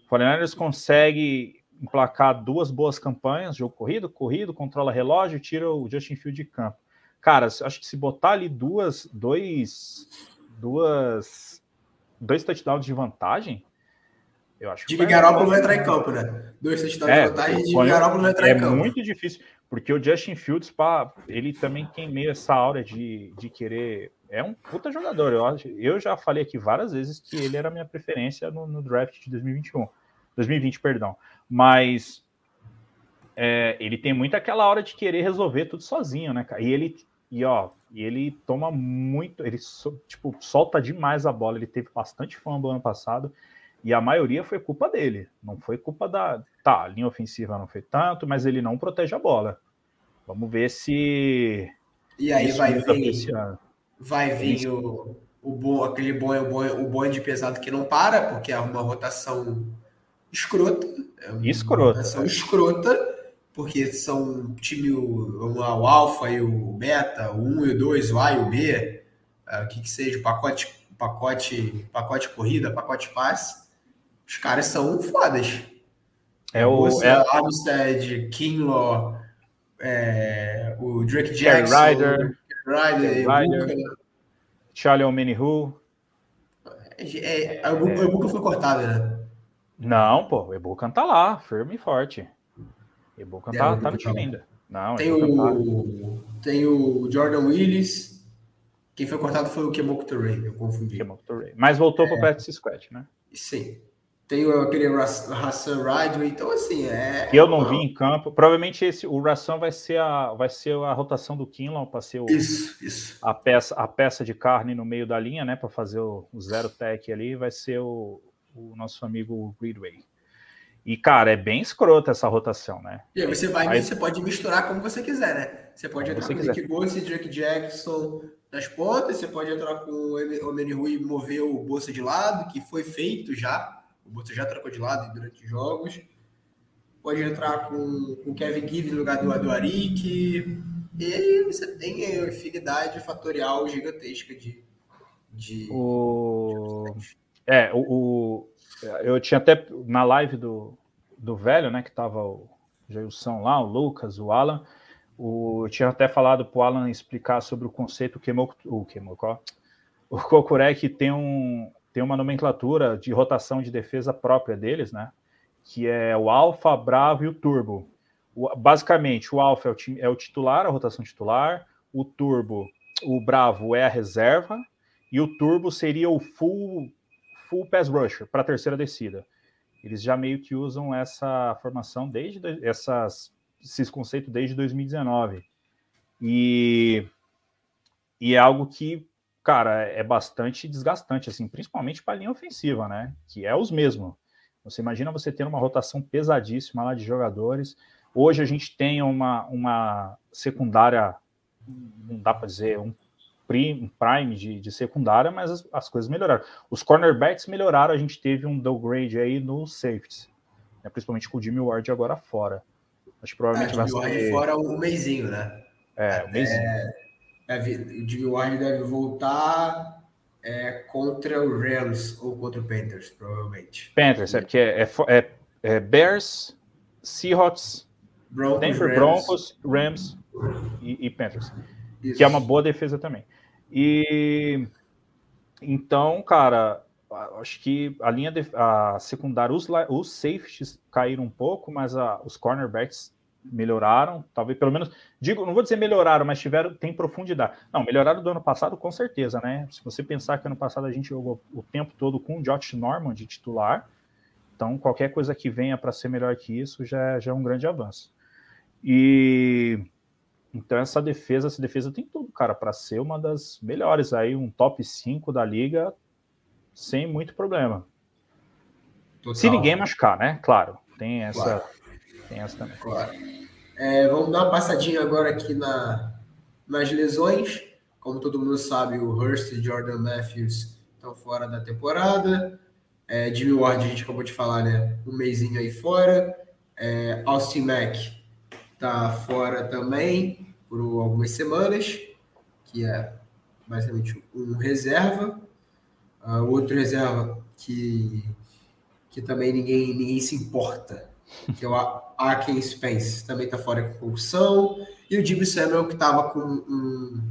O 49ers consegue emplacar duas boas campanhas, jogo corrido, corrido, controla relógio, tira o Justin Field de campo. Cara, acho que se botar ali duas, dois, duas, dois touchdowns de vantagem, eu acho que Jimmy Garoppolo vai entrar em campo, né? Dois touchdowns é, de vantagem, Jimmy Garoppolo vai entrar é em campo. É muito difícil, porque o Justin Fields, pá, ele também tem meio essa aura de, de querer. É um puta jogador. Eu, acho, eu já falei aqui várias vezes que ele era a minha preferência no, no draft de 2021. 2020, perdão. Mas é, ele tem muito aquela hora de querer resolver tudo sozinho, né, cara? E ele, e ó, e ele toma muito, ele tipo, solta demais a bola. Ele teve bastante fumble ano passado. E a maioria foi culpa dele. Não foi culpa da. Tá, a linha ofensiva não foi tanto, mas ele não protege a bola. Vamos ver se. E aí vai vir. Vai vir o, o bom, aquele bom, o bom, o bonde pesado que não para, porque é uma rotação escrota. É uma escrota. Rotação escrota, porque são time o, o, alfa e o beta, o 1 e o 2, o A e o B, uh, o que que seja, o pacote, pacote, pacote corrida, pacote passe os caras são fodas. É o é... Armstead, Kinlaw, é, o Drake Jackson, Ryder, Ryder, Ryder Charlie O'Manihu. É, é, o Buca foi cortado, né? Não, pô, o Ebocan tá lá, firme e forte. É, tá, o tá no Ebocan time tá. ainda. Não, Tem tá. o, tem o Jordan Willis. Quem foi cortado foi o Kemoko Torrey, eu confundi. rei. Mas voltou É. pro practice squad, né? Sim. Tem aquele Hassan Ridley, então assim, é. Que eu não vi em campo. Provavelmente esse, o Ração vai ser a, vai ser a rotação do Kinlaw para ser o, Isso, isso. a, peça, a peça de carne no meio da linha, né? Para fazer o, o zero tech ali, vai ser o, o nosso amigo Ridway. E, cara, é bem escrota essa rotação, né? E aí você vai, Aí- você pode misturar como você quiser, né? Você pode entrar você com o. Nick e Drake Jackson nas pontas, você pode entrar com o Em- o Manny Rui e mover o Bolsa de lado, que foi feito já. O Bolsa já trocou de lado durante os jogos. Pode entrar com, com o Kevin Gibbs no lugar do, Arik. E aí você tem a infinidade fatorial gigantesca de. de O... É, o, o- eu tinha até na live do, do velho, né, que tava o Jailson lá, o Lucas, o Alan, o, eu tinha até falado pro Alan explicar sobre o conceito Kemoko, o Kemoko, ó, o Kokurek tem, um, tem uma nomenclatura de rotação de defesa própria deles, né, que é o Alpha, Bravo e o Turbo. O- basicamente, o Alpha é o, é o titular, a rotação titular, o Turbo, o Bravo é a reserva, e o Turbo seria o full, full pass rusher para a terceira descida. Eles já meio que usam essa formação desde essas, esses conceitos desde 2019. E, e é algo que, cara, é bastante desgastante, assim, principalmente para a linha ofensiva, né? Que é os mesmos. Você imagina você ter uma rotação pesadíssima lá de jogadores. Hoje a gente tem uma, uma secundária, não dá para dizer, um pri- um prime de, de secundária, mas as, as coisas melhoraram. Os cornerbacks melhoraram, a gente teve um downgrade aí no safeties, né, principalmente com o Jimmy Ward agora fora. Acho que Ah, provavelmente vai Jimmy Ward ser. fora um mêsinho, né? É, um mês. Deve, o Jimmy Ward deve voltar é, contra o Rams ou contra o Panthers, provavelmente. Panthers, é porque é, é é- Bears, Seahawks, Broncos, Denver Rams, Broncos, Rams e, e Panthers. isso. que é uma boa defesa também. E então, cara, acho que a linha de, a secundária, os, os safeties caíram um pouco, mas a- os cornerbacks melhoraram, talvez pelo menos, digo, não vou dizer melhoraram, mas tiveram tem profundidade. Não, melhoraram do ano passado com certeza, né? Se você pensar que ano passado a gente jogou o tempo todo com o Josh Norman de titular, então qualquer coisa que venha para ser melhor que isso já, já é um grande avanço. E então essa defesa, essa defesa tem tudo, cara, para ser uma das melhores aí, um top 5 da liga sem muito problema. Total, Se ninguém machucar, né? Claro, tem essa, Claro. Tem essa também. Claro. É, vamos dar uma passadinha agora aqui na, nas lesões. Como todo mundo sabe, o Hurst e Jordan Matthews estão fora da temporada. É, Jimmy Ward, a gente acabou de falar, né? Um mêsinho aí fora. É, Austin Mack tá fora também por algumas semanas, que é basicamente um reserva. Ah, outro reserva que, que também ninguém, ninguém se importa, que é o A- Aken Spence, também está fora com concussão. E o Jimmy Samuel, que estava com um,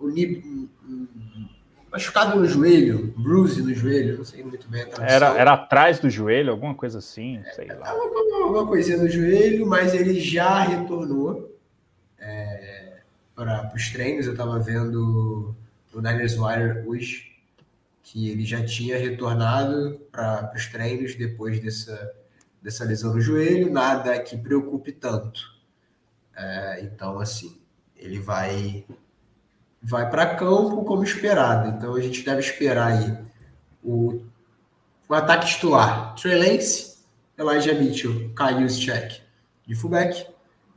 um, um- um machucado no joelho, bruise no joelho, não sei muito bem. Era, era atrás do joelho, alguma coisa assim, sei lá. Tava com alguma coisinha no joelho, mas ele já retornou para os treinos. Eu estava vendo o Niners Wire hoje, que ele já tinha retornado para os treinos depois dessa, dessa lesão no joelho. Nada que preocupe tanto. É, então, assim, ele vai vai para campo como esperado. Então, a gente deve esperar aí o, o ataque titular. Trey Lance, Elijah Mitchell, Kyle Juszczyk de fullback,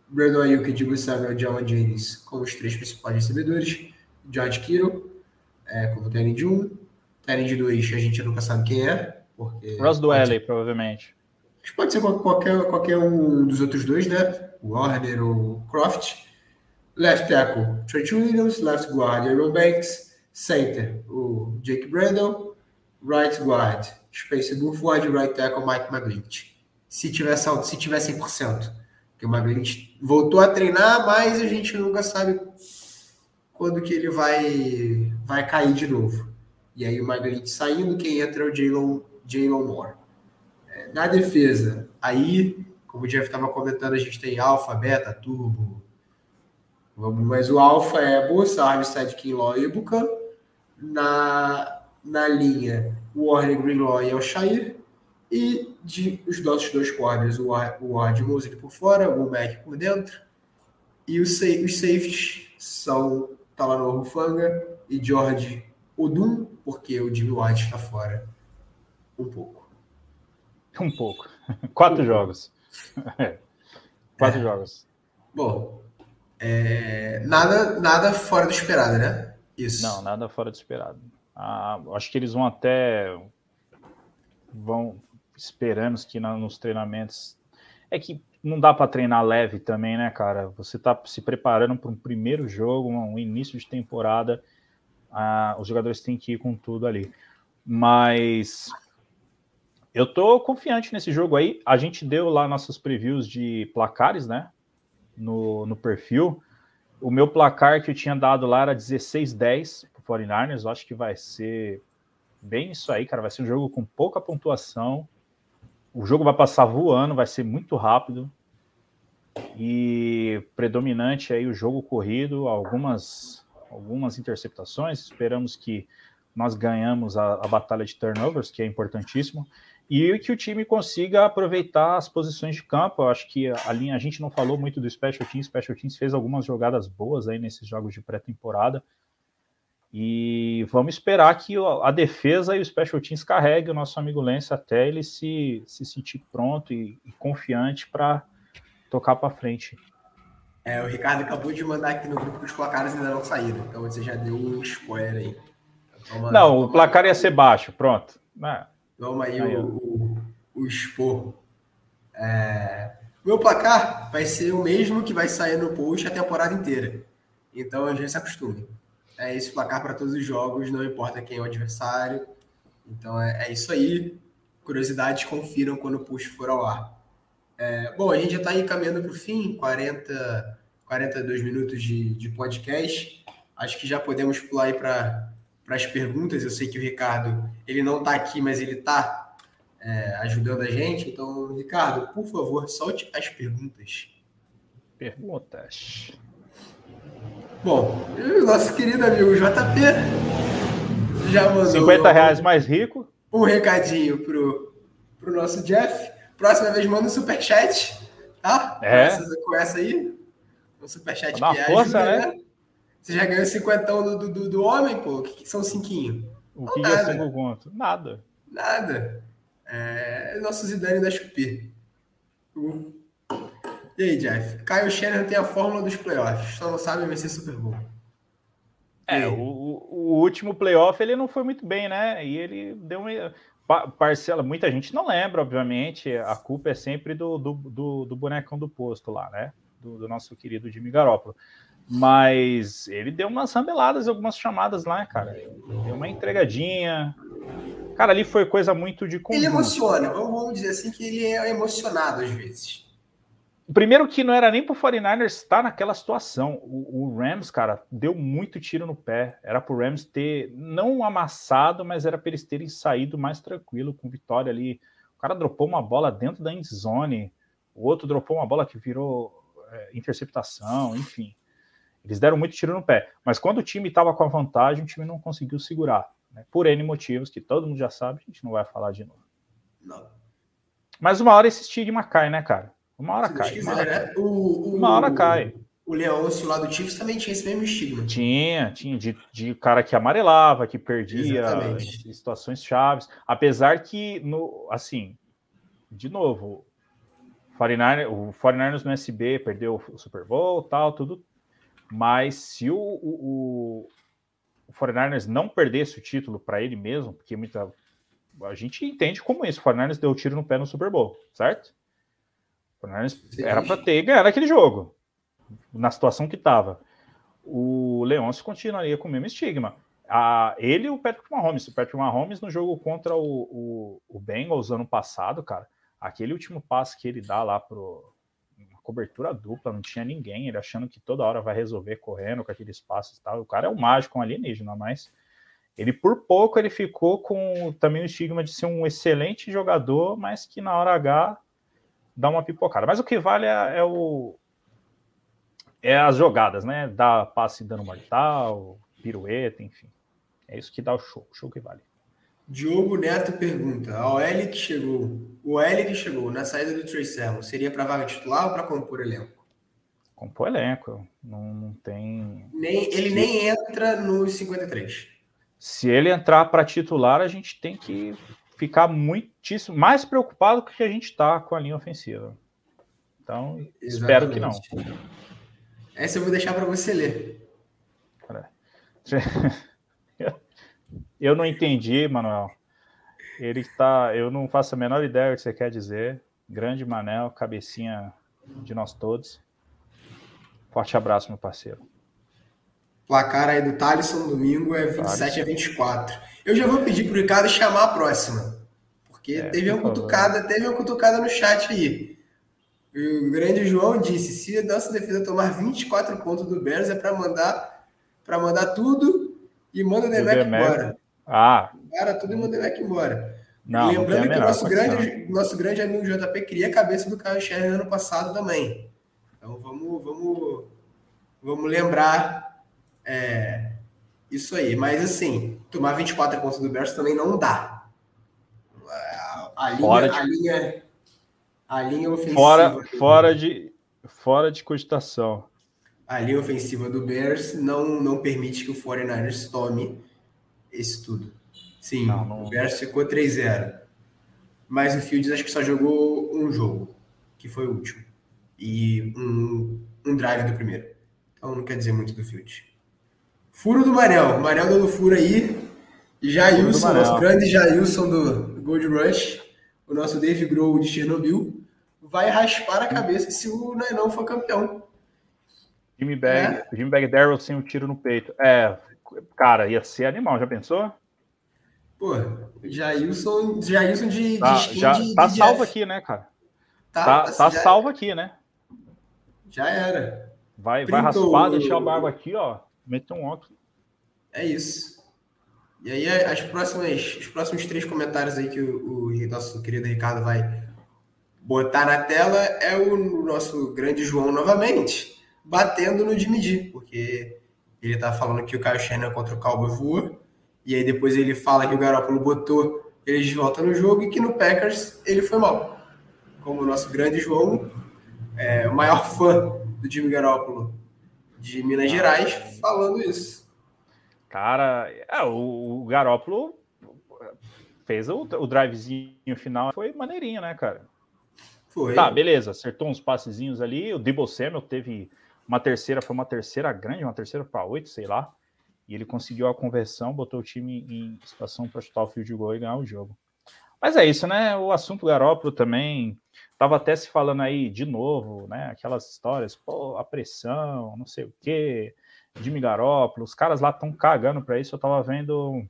Brandon Ayuk e Dibu Samuel, Jamal Jennings como os três principais recebedores, George Kittle é, como de 1, Tyrant de 2 a gente nunca sabe quem é, porque Ross Dwelly, provavelmente. Pode ser qual- qualquer, qualquer um dos outros dois, né? Warner ou Croft. Left tackle, Trent Williams. Left guard, Aaron Banks. Center, o Jake Brandon. Right guard, Spencer Buford. Right tackle, Mike McGlinch. Se tiver, sal- se tiver 100%. Porque o McGlinch voltou a treinar, mas a gente nunca sabe quando que ele vai, vai cair de novo. E aí o McGlinch saindo, quem entra é o Jalen Moore. Na defesa, aí, como o Jeff estava comentando, a gente tem Alpha, Beta, Turbo. Vamos, mas o Alpha é Bolsa, Armstead, Kinlaw e Ibuka. Na, na linha, o Warner Greenlaw e Alshair. E de, os nossos dois corners, o, o Ward Mosley por fora, o Mac por dentro. E os, os safeties são Talano Rufanga e George Odum, porque o Jimmy White está fora um pouco. Um pouco. Quatro um jogos. É. Quatro é. jogos. Bom, é, nada, nada fora do esperado, né? Isso. Não, nada fora do esperado. Ah, acho que eles vão até vão esperamos que na, nos treinamentos. É que não dá para treinar leve também, né, cara? Você tá se preparando para um primeiro jogo, um início de temporada. Ah, os jogadores têm que ir com tudo ali. Mas eu tô confiante nesse jogo aí. A gente deu lá nossos previews de placares, né? No, no perfil. O meu placar que eu tinha dado lá era 16-10 pro 49ers. Eu acho que vai ser bem isso aí, cara. Vai ser um jogo com pouca pontuação o jogo vai passar voando, vai ser muito rápido e predominante aí o jogo corrido, algumas algumas interceptações. Esperamos que nós ganhamos a, a batalha de turnovers, que é importantíssimo, e que o time consiga aproveitar as posições de campo. Eu acho que a linha a gente não falou muito do Special Teams, Special Teams fez algumas jogadas boas aí nesses jogos de pré-temporada. E vamos esperar que a defesa e o Special Teams carreguem o nosso amigo Lance até ele se, se sentir pronto e, e confiante para tocar para frente. É, o Ricardo acabou de mandar aqui no grupo que os placares ainda não saíram, então você já deu um spoiler aí. Toma, não, o placar ia ser baixo, pronto. É. Toma aí, aí o, o, o expor. É... Meu placar vai ser o mesmo que vai sair no post a temporada inteira. Então a gente se acostume é esse placar para todos os jogos, não importa quem é o adversário. Então é, é isso aí. Curiosidades, confiram quando o push for ao ar. É, bom, a gente já está aí caminhando para o fim, 40, 42 minutos de, de podcast. Acho que já podemos pular aí para as perguntas. Eu sei que o Ricardo ele não está aqui, mas ele está é, ajudando a gente. Então, Ricardo, por favor, solte as perguntas. Perguntas. Bom, o nosso querido amigo JP já mandou. 50 reais mais rico. Um recadinho pro, pro nosso Jeff. Próxima vez manda um superchat, tá? É. Com essa, com essa aí. Um superchat Dá que força, ajuda, né? né? Você já ganhou 50 do, do, do homem, pô? O que, que são cinquinho? O que, é 5 conto? Nada. Nada. É nosso Zidane da Chupi. E aí, Jeff? Caio Shannon tem a fórmula dos playoffs, só não sabe vencer Super Bowl. É, o, o, último playoff ele não foi muito bem, né? E ele deu uma parcela. Muita gente não lembra, obviamente. A culpa é sempre do, do, do, do bonecão do posto lá, né? Do, do, nosso querido Jimmy Garoppolo. Mas ele deu umas rambeladas, algumas chamadas lá, cara. Deu uma entregadinha. Cara, ali foi coisa muito de conjunto. Ele emociona, vamos dizer assim que ele é emocionado às vezes. Primeiro que não era nem pro 49ers estar naquela situação. O, o, Rams, cara, deu muito tiro no pé. Era pro Rams ter, não amassado, mas era para eles terem saído mais tranquilo, com vitória ali. O cara dropou uma bola dentro da end zone, o outro dropou uma bola que virou é, interceptação, enfim. Eles deram muito tiro no pé. Mas quando o time estava com a vantagem, o time não conseguiu segurar. Né? Por N motivos, que todo mundo já sabe, a gente não vai falar de novo. Não. Mas uma hora esse estigma cai, né, cara? Uma hora cai. Quiser, uma, hora... Né? O, o, uma hora cai. O Leôncio lá do Chiefs também tinha esse mesmo estigma. Tinha, tinha, de, de cara que amarelava, que perdia Exatamente. em situações chaves. Apesar que, no, assim, de novo, 49, o 49ers no SB perdeu o Super Bowl, tal, tudo. Mas se o, o, o 49ers não perdesse o título para ele mesmo, porque muita, a gente entende como isso, o 49ers deu tiro no pé no Super Bowl, certo? Era para ter ganhado aquele jogo, na situação que estava. O Leôncio continuaria com o mesmo estigma. A, ele e o Patrick Mahomes. O Patrick Mahomes no jogo contra o, o, o Bengals ano passado, cara, aquele último passe que ele dá lá pro cobertura dupla, não tinha ninguém, ele achando que toda hora vai resolver correndo com aqueles passes e tal. O cara é um mágico, um alienígena, mas ele por pouco ele ficou com também o estigma de ser um excelente jogador, mas que na hora H dá uma pipocada. Mas o que vale é, é o é as jogadas, né? Dá passe dando mortal, pirueta, enfim. É isso que dá o show, o show que vale. Diogo Neto pergunta: a OL que chegou, o OL que chegou na saída do Trey Sermon, seria para vaga titular ou para compor elenco? Compor elenco, não, não tem. Nem, ele nem entra nos 53. Se ele entrar para titular, a gente tem que ficar muitíssimo mais preocupado com que a gente está com a linha ofensiva. Então, Exatamente. espero que não. Essa eu vou deixar para você ler. Eu não entendi, Manuel. Ele está. Eu não faço a menor ideia do que você quer dizer. Grande Manel, cabecinha de nós todos. Forte abraço, meu parceiro. Placar aí do Thaleson domingo é 27 Thaleson. a 24. Eu já vou pedir pro Ricardo chamar a próxima. Porque é, teve uma cutucada, teve uma cutucada no chat aí. O grande João disse: se a nossa defesa tomar 24 pontos do Bears, é para mandar para mandar tudo e manda o Demek embora. Ah. Para tudo e manda o Demek embora. Não, Lembrando não que o nosso grande, nosso grande amigo JP queria a cabeça do Kyle Sherry ano passado também. Então vamos, vamos, vamos lembrar é, isso aí. Mas assim, tomar 24 pontos do Bears também não dá. A, linha, de... a linha, a linha ofensiva. Fora, fora, de, fora de cogitação. A linha ofensiva do Bears não, não permite que o 49ers tome esse tudo. Sim, não, não... o Bears ficou 3-0. Mas o Fields acho que só jogou um jogo, que foi o último. E um, um drive do primeiro. Então não quer dizer muito do Fields. Furo do Manel. Manel dando furo aí. Jailson, nosso grande Jailson do Gold Rush, o nosso Dave Grohl de Chernobyl, vai raspar a cabeça se o Nainão for campeão. Jimmy Bag, é. Jimmy Bag Darrell sem o um tiro no peito. É, cara, ia ser animal, já pensou? Pô, Jailson, Jailson de, tá, de já, de, tá de salvo Jeff. aqui, né, cara? Tá, tá, tá salvo aqui, né? Já era. Vai, vai raspar, deixar o água aqui, ó. Meter um óculos. É isso. E aí, as próximas, os próximos três comentários aí que o, o nosso querido Ricardo vai botar na tela é o nosso grande João novamente, batendo no Jimmy porque ele tá falando que o Kyle Shannon contra o Cowboy voa, e aí depois ele fala que o Garoppolo botou eles de volta no jogo e que no Packers ele foi mal. Como o nosso grande João, é, o maior fã do Jimmy Garoppolo de Minas Gerais, falando isso. Cara, é, o, o Garópolo fez o, o drivezinho final, foi maneirinho, né, cara? Foi. Tá, beleza, acertou uns passezinhos ali. O Debo Samuel teve uma terceira, foi uma terceira grande, uma terceira para oito, sei lá. E ele conseguiu a conversão, botou o time em situação para chutar o field goal e ganhar o jogo. Mas é isso, né? O assunto Garópolo também Tava até se falando aí de novo, né? Aquelas histórias, pô, a pressão, não sei o quê, Jimmy Garoppolo, os caras lá estão cagando para isso. Eu tava vendo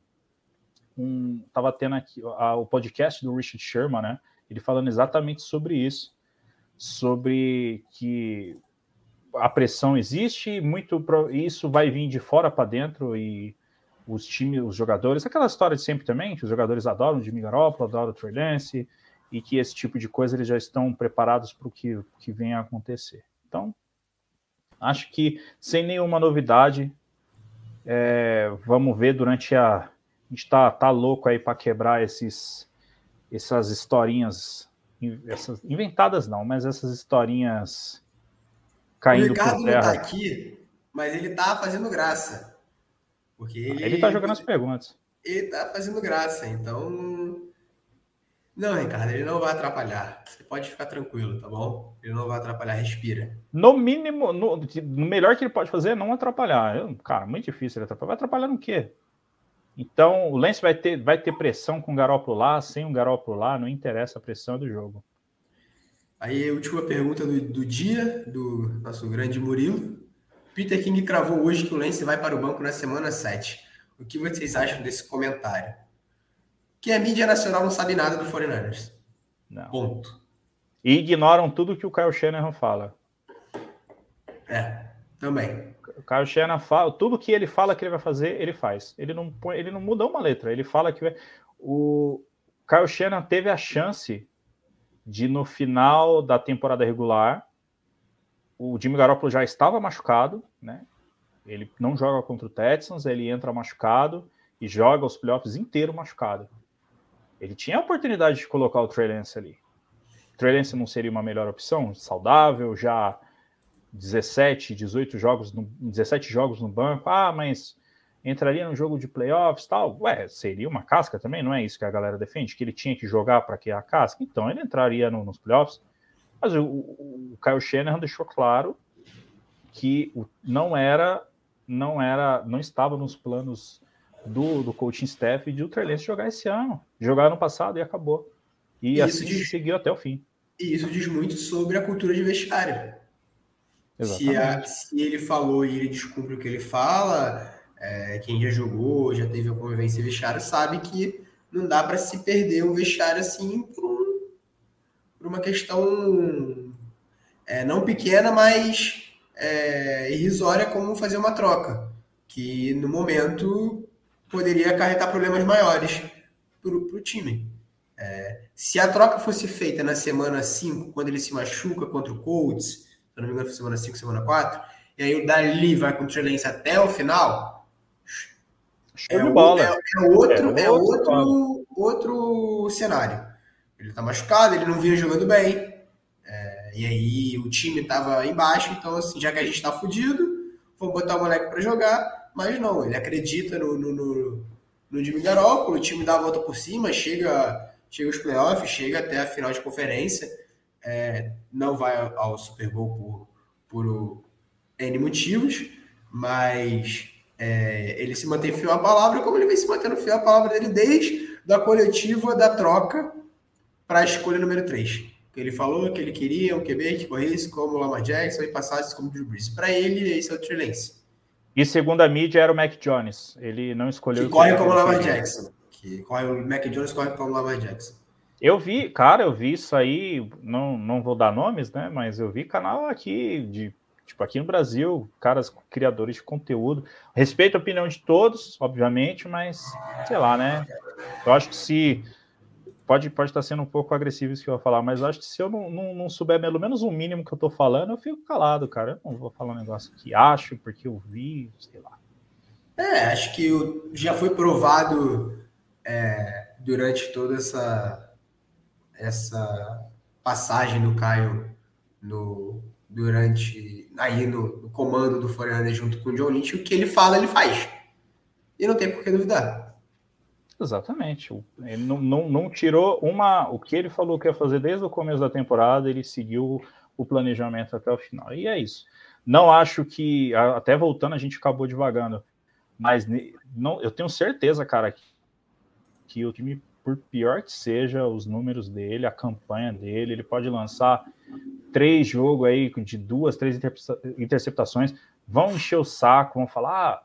um, tava tendo aqui a, o podcast do Richard Sherman, né? Ele falando exatamente sobre isso, sobre que a pressão existe, muito isso vai vir de fora para dentro e os times, os jogadores, aquela história de sempre também, que os jogadores adoram Jimmy Garoppolo, adoram o Trey Lance, e que esse tipo de coisa eles já estão preparados para o que, que vem a acontecer. Então, acho que sem nenhuma novidade, é, vamos ver durante a. A gente está tá louco aí para quebrar esses, essas historinhas, essas, inventadas não, mas essas historinhas caindo o Ricardo por terra. não está aqui, mas ele está fazendo graça. Porque ele, ele tá jogando as perguntas. Ele está fazendo graça, então não, Ricardo, ele não vai atrapalhar. Você pode ficar tranquilo, tá bom? Ele não vai atrapalhar, respira. No mínimo, no, no melhor que ele pode fazer é não atrapalhar. Eu, cara, muito difícil ele atrapalhar. Vai atrapalhar no quê? Então, o Lance vai ter, vai ter pressão com o Garoppolo lá, sem o Garoppolo lá, não interessa a pressão do jogo. Aí, a última pergunta do, do dia, do nosso grande Murilo. Peter King cravou hoje que o Lance vai para o banco na semana 7. O que vocês acham desse comentário? que a mídia nacional não sabe nada do 49ers. Não. Ponto. E ignoram tudo que o Kyle Shanahan fala. É. Também. O Kyle Shanahan fala, tudo que ele fala que ele vai fazer, ele faz. Ele não, põe, ele não muda uma letra. Ele fala que vai, o Kyle Shanahan teve a chance de no final da temporada regular, o Jimmy Garoppolo já estava machucado, né? Ele não joga contra o Texans, ele entra machucado e joga os playoffs inteiro machucado. Ele tinha a oportunidade de colocar o Trey Lance ali. O Trey Lance não seria uma melhor opção? Saudável, já 17, 18 jogos, no, 17 jogos no banco. Ah, mas entraria no jogo de playoffs tal. Ué, seria uma casca também, não é isso que a galera defende? Que ele tinha que jogar para que a casca? Então ele entraria no, nos playoffs. Mas o, o, Kyle Shanahan deixou claro que o, não era, não era, não estava nos planos do, do coaching staff de o Trelance jogar esse ano. Jogar ano passado e acabou. E, e assim diz, seguiu até o fim. E isso diz muito sobre a cultura de vestiário. Se, a, se, ele falou e ele descumpre o que ele fala, é, quem já jogou, já teve a convivência vestiário, sabe que não dá para se perder um vestiário assim por um por uma questão é, não pequena, mas é, irrisória, como fazer uma troca, que no momento poderia acarretar problemas maiores para o time. É, se a troca fosse feita na semana 5, quando ele se machuca contra o Colts, se não me engano, foi semana 5, semana 4, e aí o Dali vai com o Trelance até o final. É, é, outro, é, outro, é outro, outro cenário. Ele tá machucado, ele não vinha jogando bem. É, e aí o time tava embaixo, então assim, já que a gente tá fudido, vamos botar o moleque para jogar. Mas não, ele acredita no, no, no, no Jimmy Garoppolo, o time dá a volta por cima, chega, chega os playoffs, chega até a final de conferência. É, não vai ao Super Bowl por, por N motivos, mas é, ele se mantém fiel à palavra, como ele vem se mantendo fiel à palavra dele desde a coletiva da troca para a escolha número 3. Ele falou que ele queria um QB que corresse como o Lamar Jackson e passasse como o Drew Brees. Para ele, esse é o Trey Lance. E segundo a mídia, era o Mac Jones. Ele não escolheu... Que corre como o Lamar Jackson. Que corre, o Mac Jones corre como o Lamar Jackson. Eu vi, cara, eu vi isso aí, não, não vou dar nomes, né? Mas eu vi canal aqui de tipo aqui no Brasil, caras criadores de conteúdo. Respeito a opinião de todos, obviamente, mas sei lá, né? Eu acho que se pode, pode estar sendo um pouco agressivo isso que eu vou falar, mas acho que se eu não, não, não souber pelo menos o mínimo que eu estou falando, eu fico calado, cara. Eu não vou falar um negócio que acho, porque eu vi, sei lá. É, acho que já foi provado é, durante toda essa, essa passagem do Caio no, durante aí no, no comando do Foreigner junto com o John Lynch, o que ele fala, ele faz. E não tem por que duvidar. Exatamente. Ele não, não, não, tirou uma. O que ele falou que ia fazer desde o começo da temporada, ele seguiu o planejamento até o final. E é isso. Não acho que. Até voltando, a gente acabou devagando. Mas não, eu tenho certeza, cara, que, que o time, por pior que seja os números dele, a campanha dele, ele pode lançar três jogos aí de duas, três interceptações, vão encher o saco, vão falar. Ah,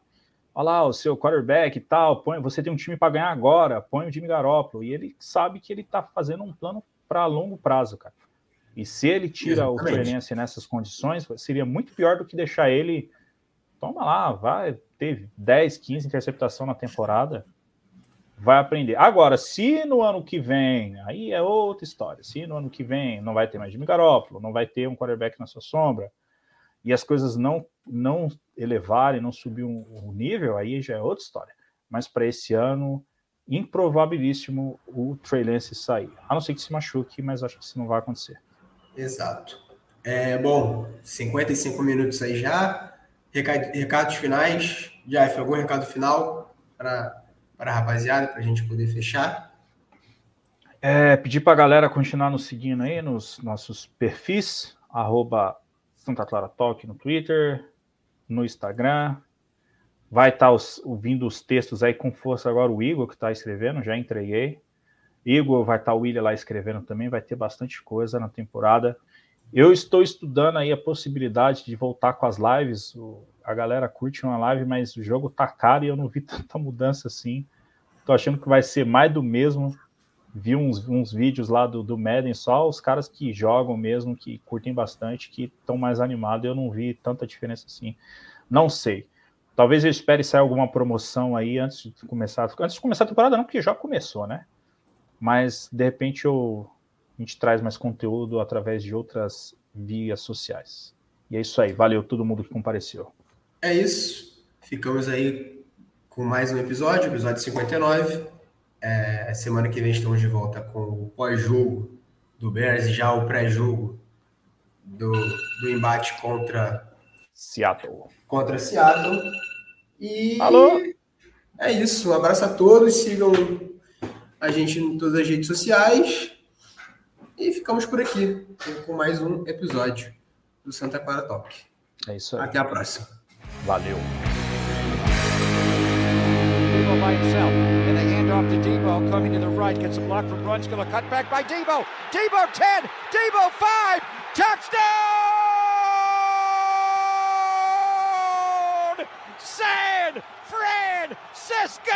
olha lá, o seu quarterback e tal, põe, você tem um time para ganhar agora, põe o time Garópolo. E ele sabe que ele está fazendo um plano para longo prazo, cara. E se ele tira Exatamente. o Fluminense nessas condições, seria muito pior do que deixar ele. Toma lá, vai ter 10, 15 interceptação na temporada, vai aprender. Agora, se no ano que vem, aí é outra história. Se no ano que vem não vai ter mais Jimmy Garoppolo, não vai ter um quarterback na sua sombra, e as coisas não não elevarem, não subir o um, um nível, aí já é outra história. Mas para esse ano, improvabilíssimo o Trey Lance sair. A não ser que se machuque, mas acho que isso não vai acontecer. Exato. É, bom, 55 minutos aí já. Recado, recados finais. Jeff, algum recado final para a rapaziada, para a gente poder fechar? É, pedir para a galera continuar nos seguindo aí nos nossos perfis, arroba Santa Clara Talk no Twitter, no Instagram. Vai estar tá os, vindo os textos aí com força agora o Igor que está escrevendo, já entreguei. Igor vai estar tá o William lá escrevendo também, vai ter bastante coisa na temporada. Eu estou estudando aí a possibilidade de voltar com as lives. a galera curte uma live, mas o jogo tá caro e eu não vi tanta mudança assim. Tô achando que vai ser mais do mesmo. vi uns, uns vídeos lá do, do Madden, só os caras que jogam mesmo, que curtem bastante, que estão mais animados. Eu não vi tanta diferença assim. Não sei. Talvez eu espere sair alguma promoção aí antes de começar. Antes de começar a temporada, não, porque já começou, né? Mas de repente eu, a gente traz mais conteúdo através de outras vias sociais. E é isso aí. Valeu todo mundo que compareceu. É isso. Ficamos aí com mais um episódio, episódio 59. É, semana que vem estamos de volta com o pós-jogo do Bears e já o pré-jogo do, do embate contra Seattle. Contra Seattle. E Alô? é isso. Um abraço a todos. Sigam a gente em todas as redes sociais. E ficamos por aqui com mais um episódio do Santa Clara Talk. É isso aí. Até a próxima. Valeu. Debo by himself. And they hand off to Debo coming to the right. Gets a block from Brunskill. A cut back by Debo. Debo 10. Debo 5. Touchdown! San Francisco!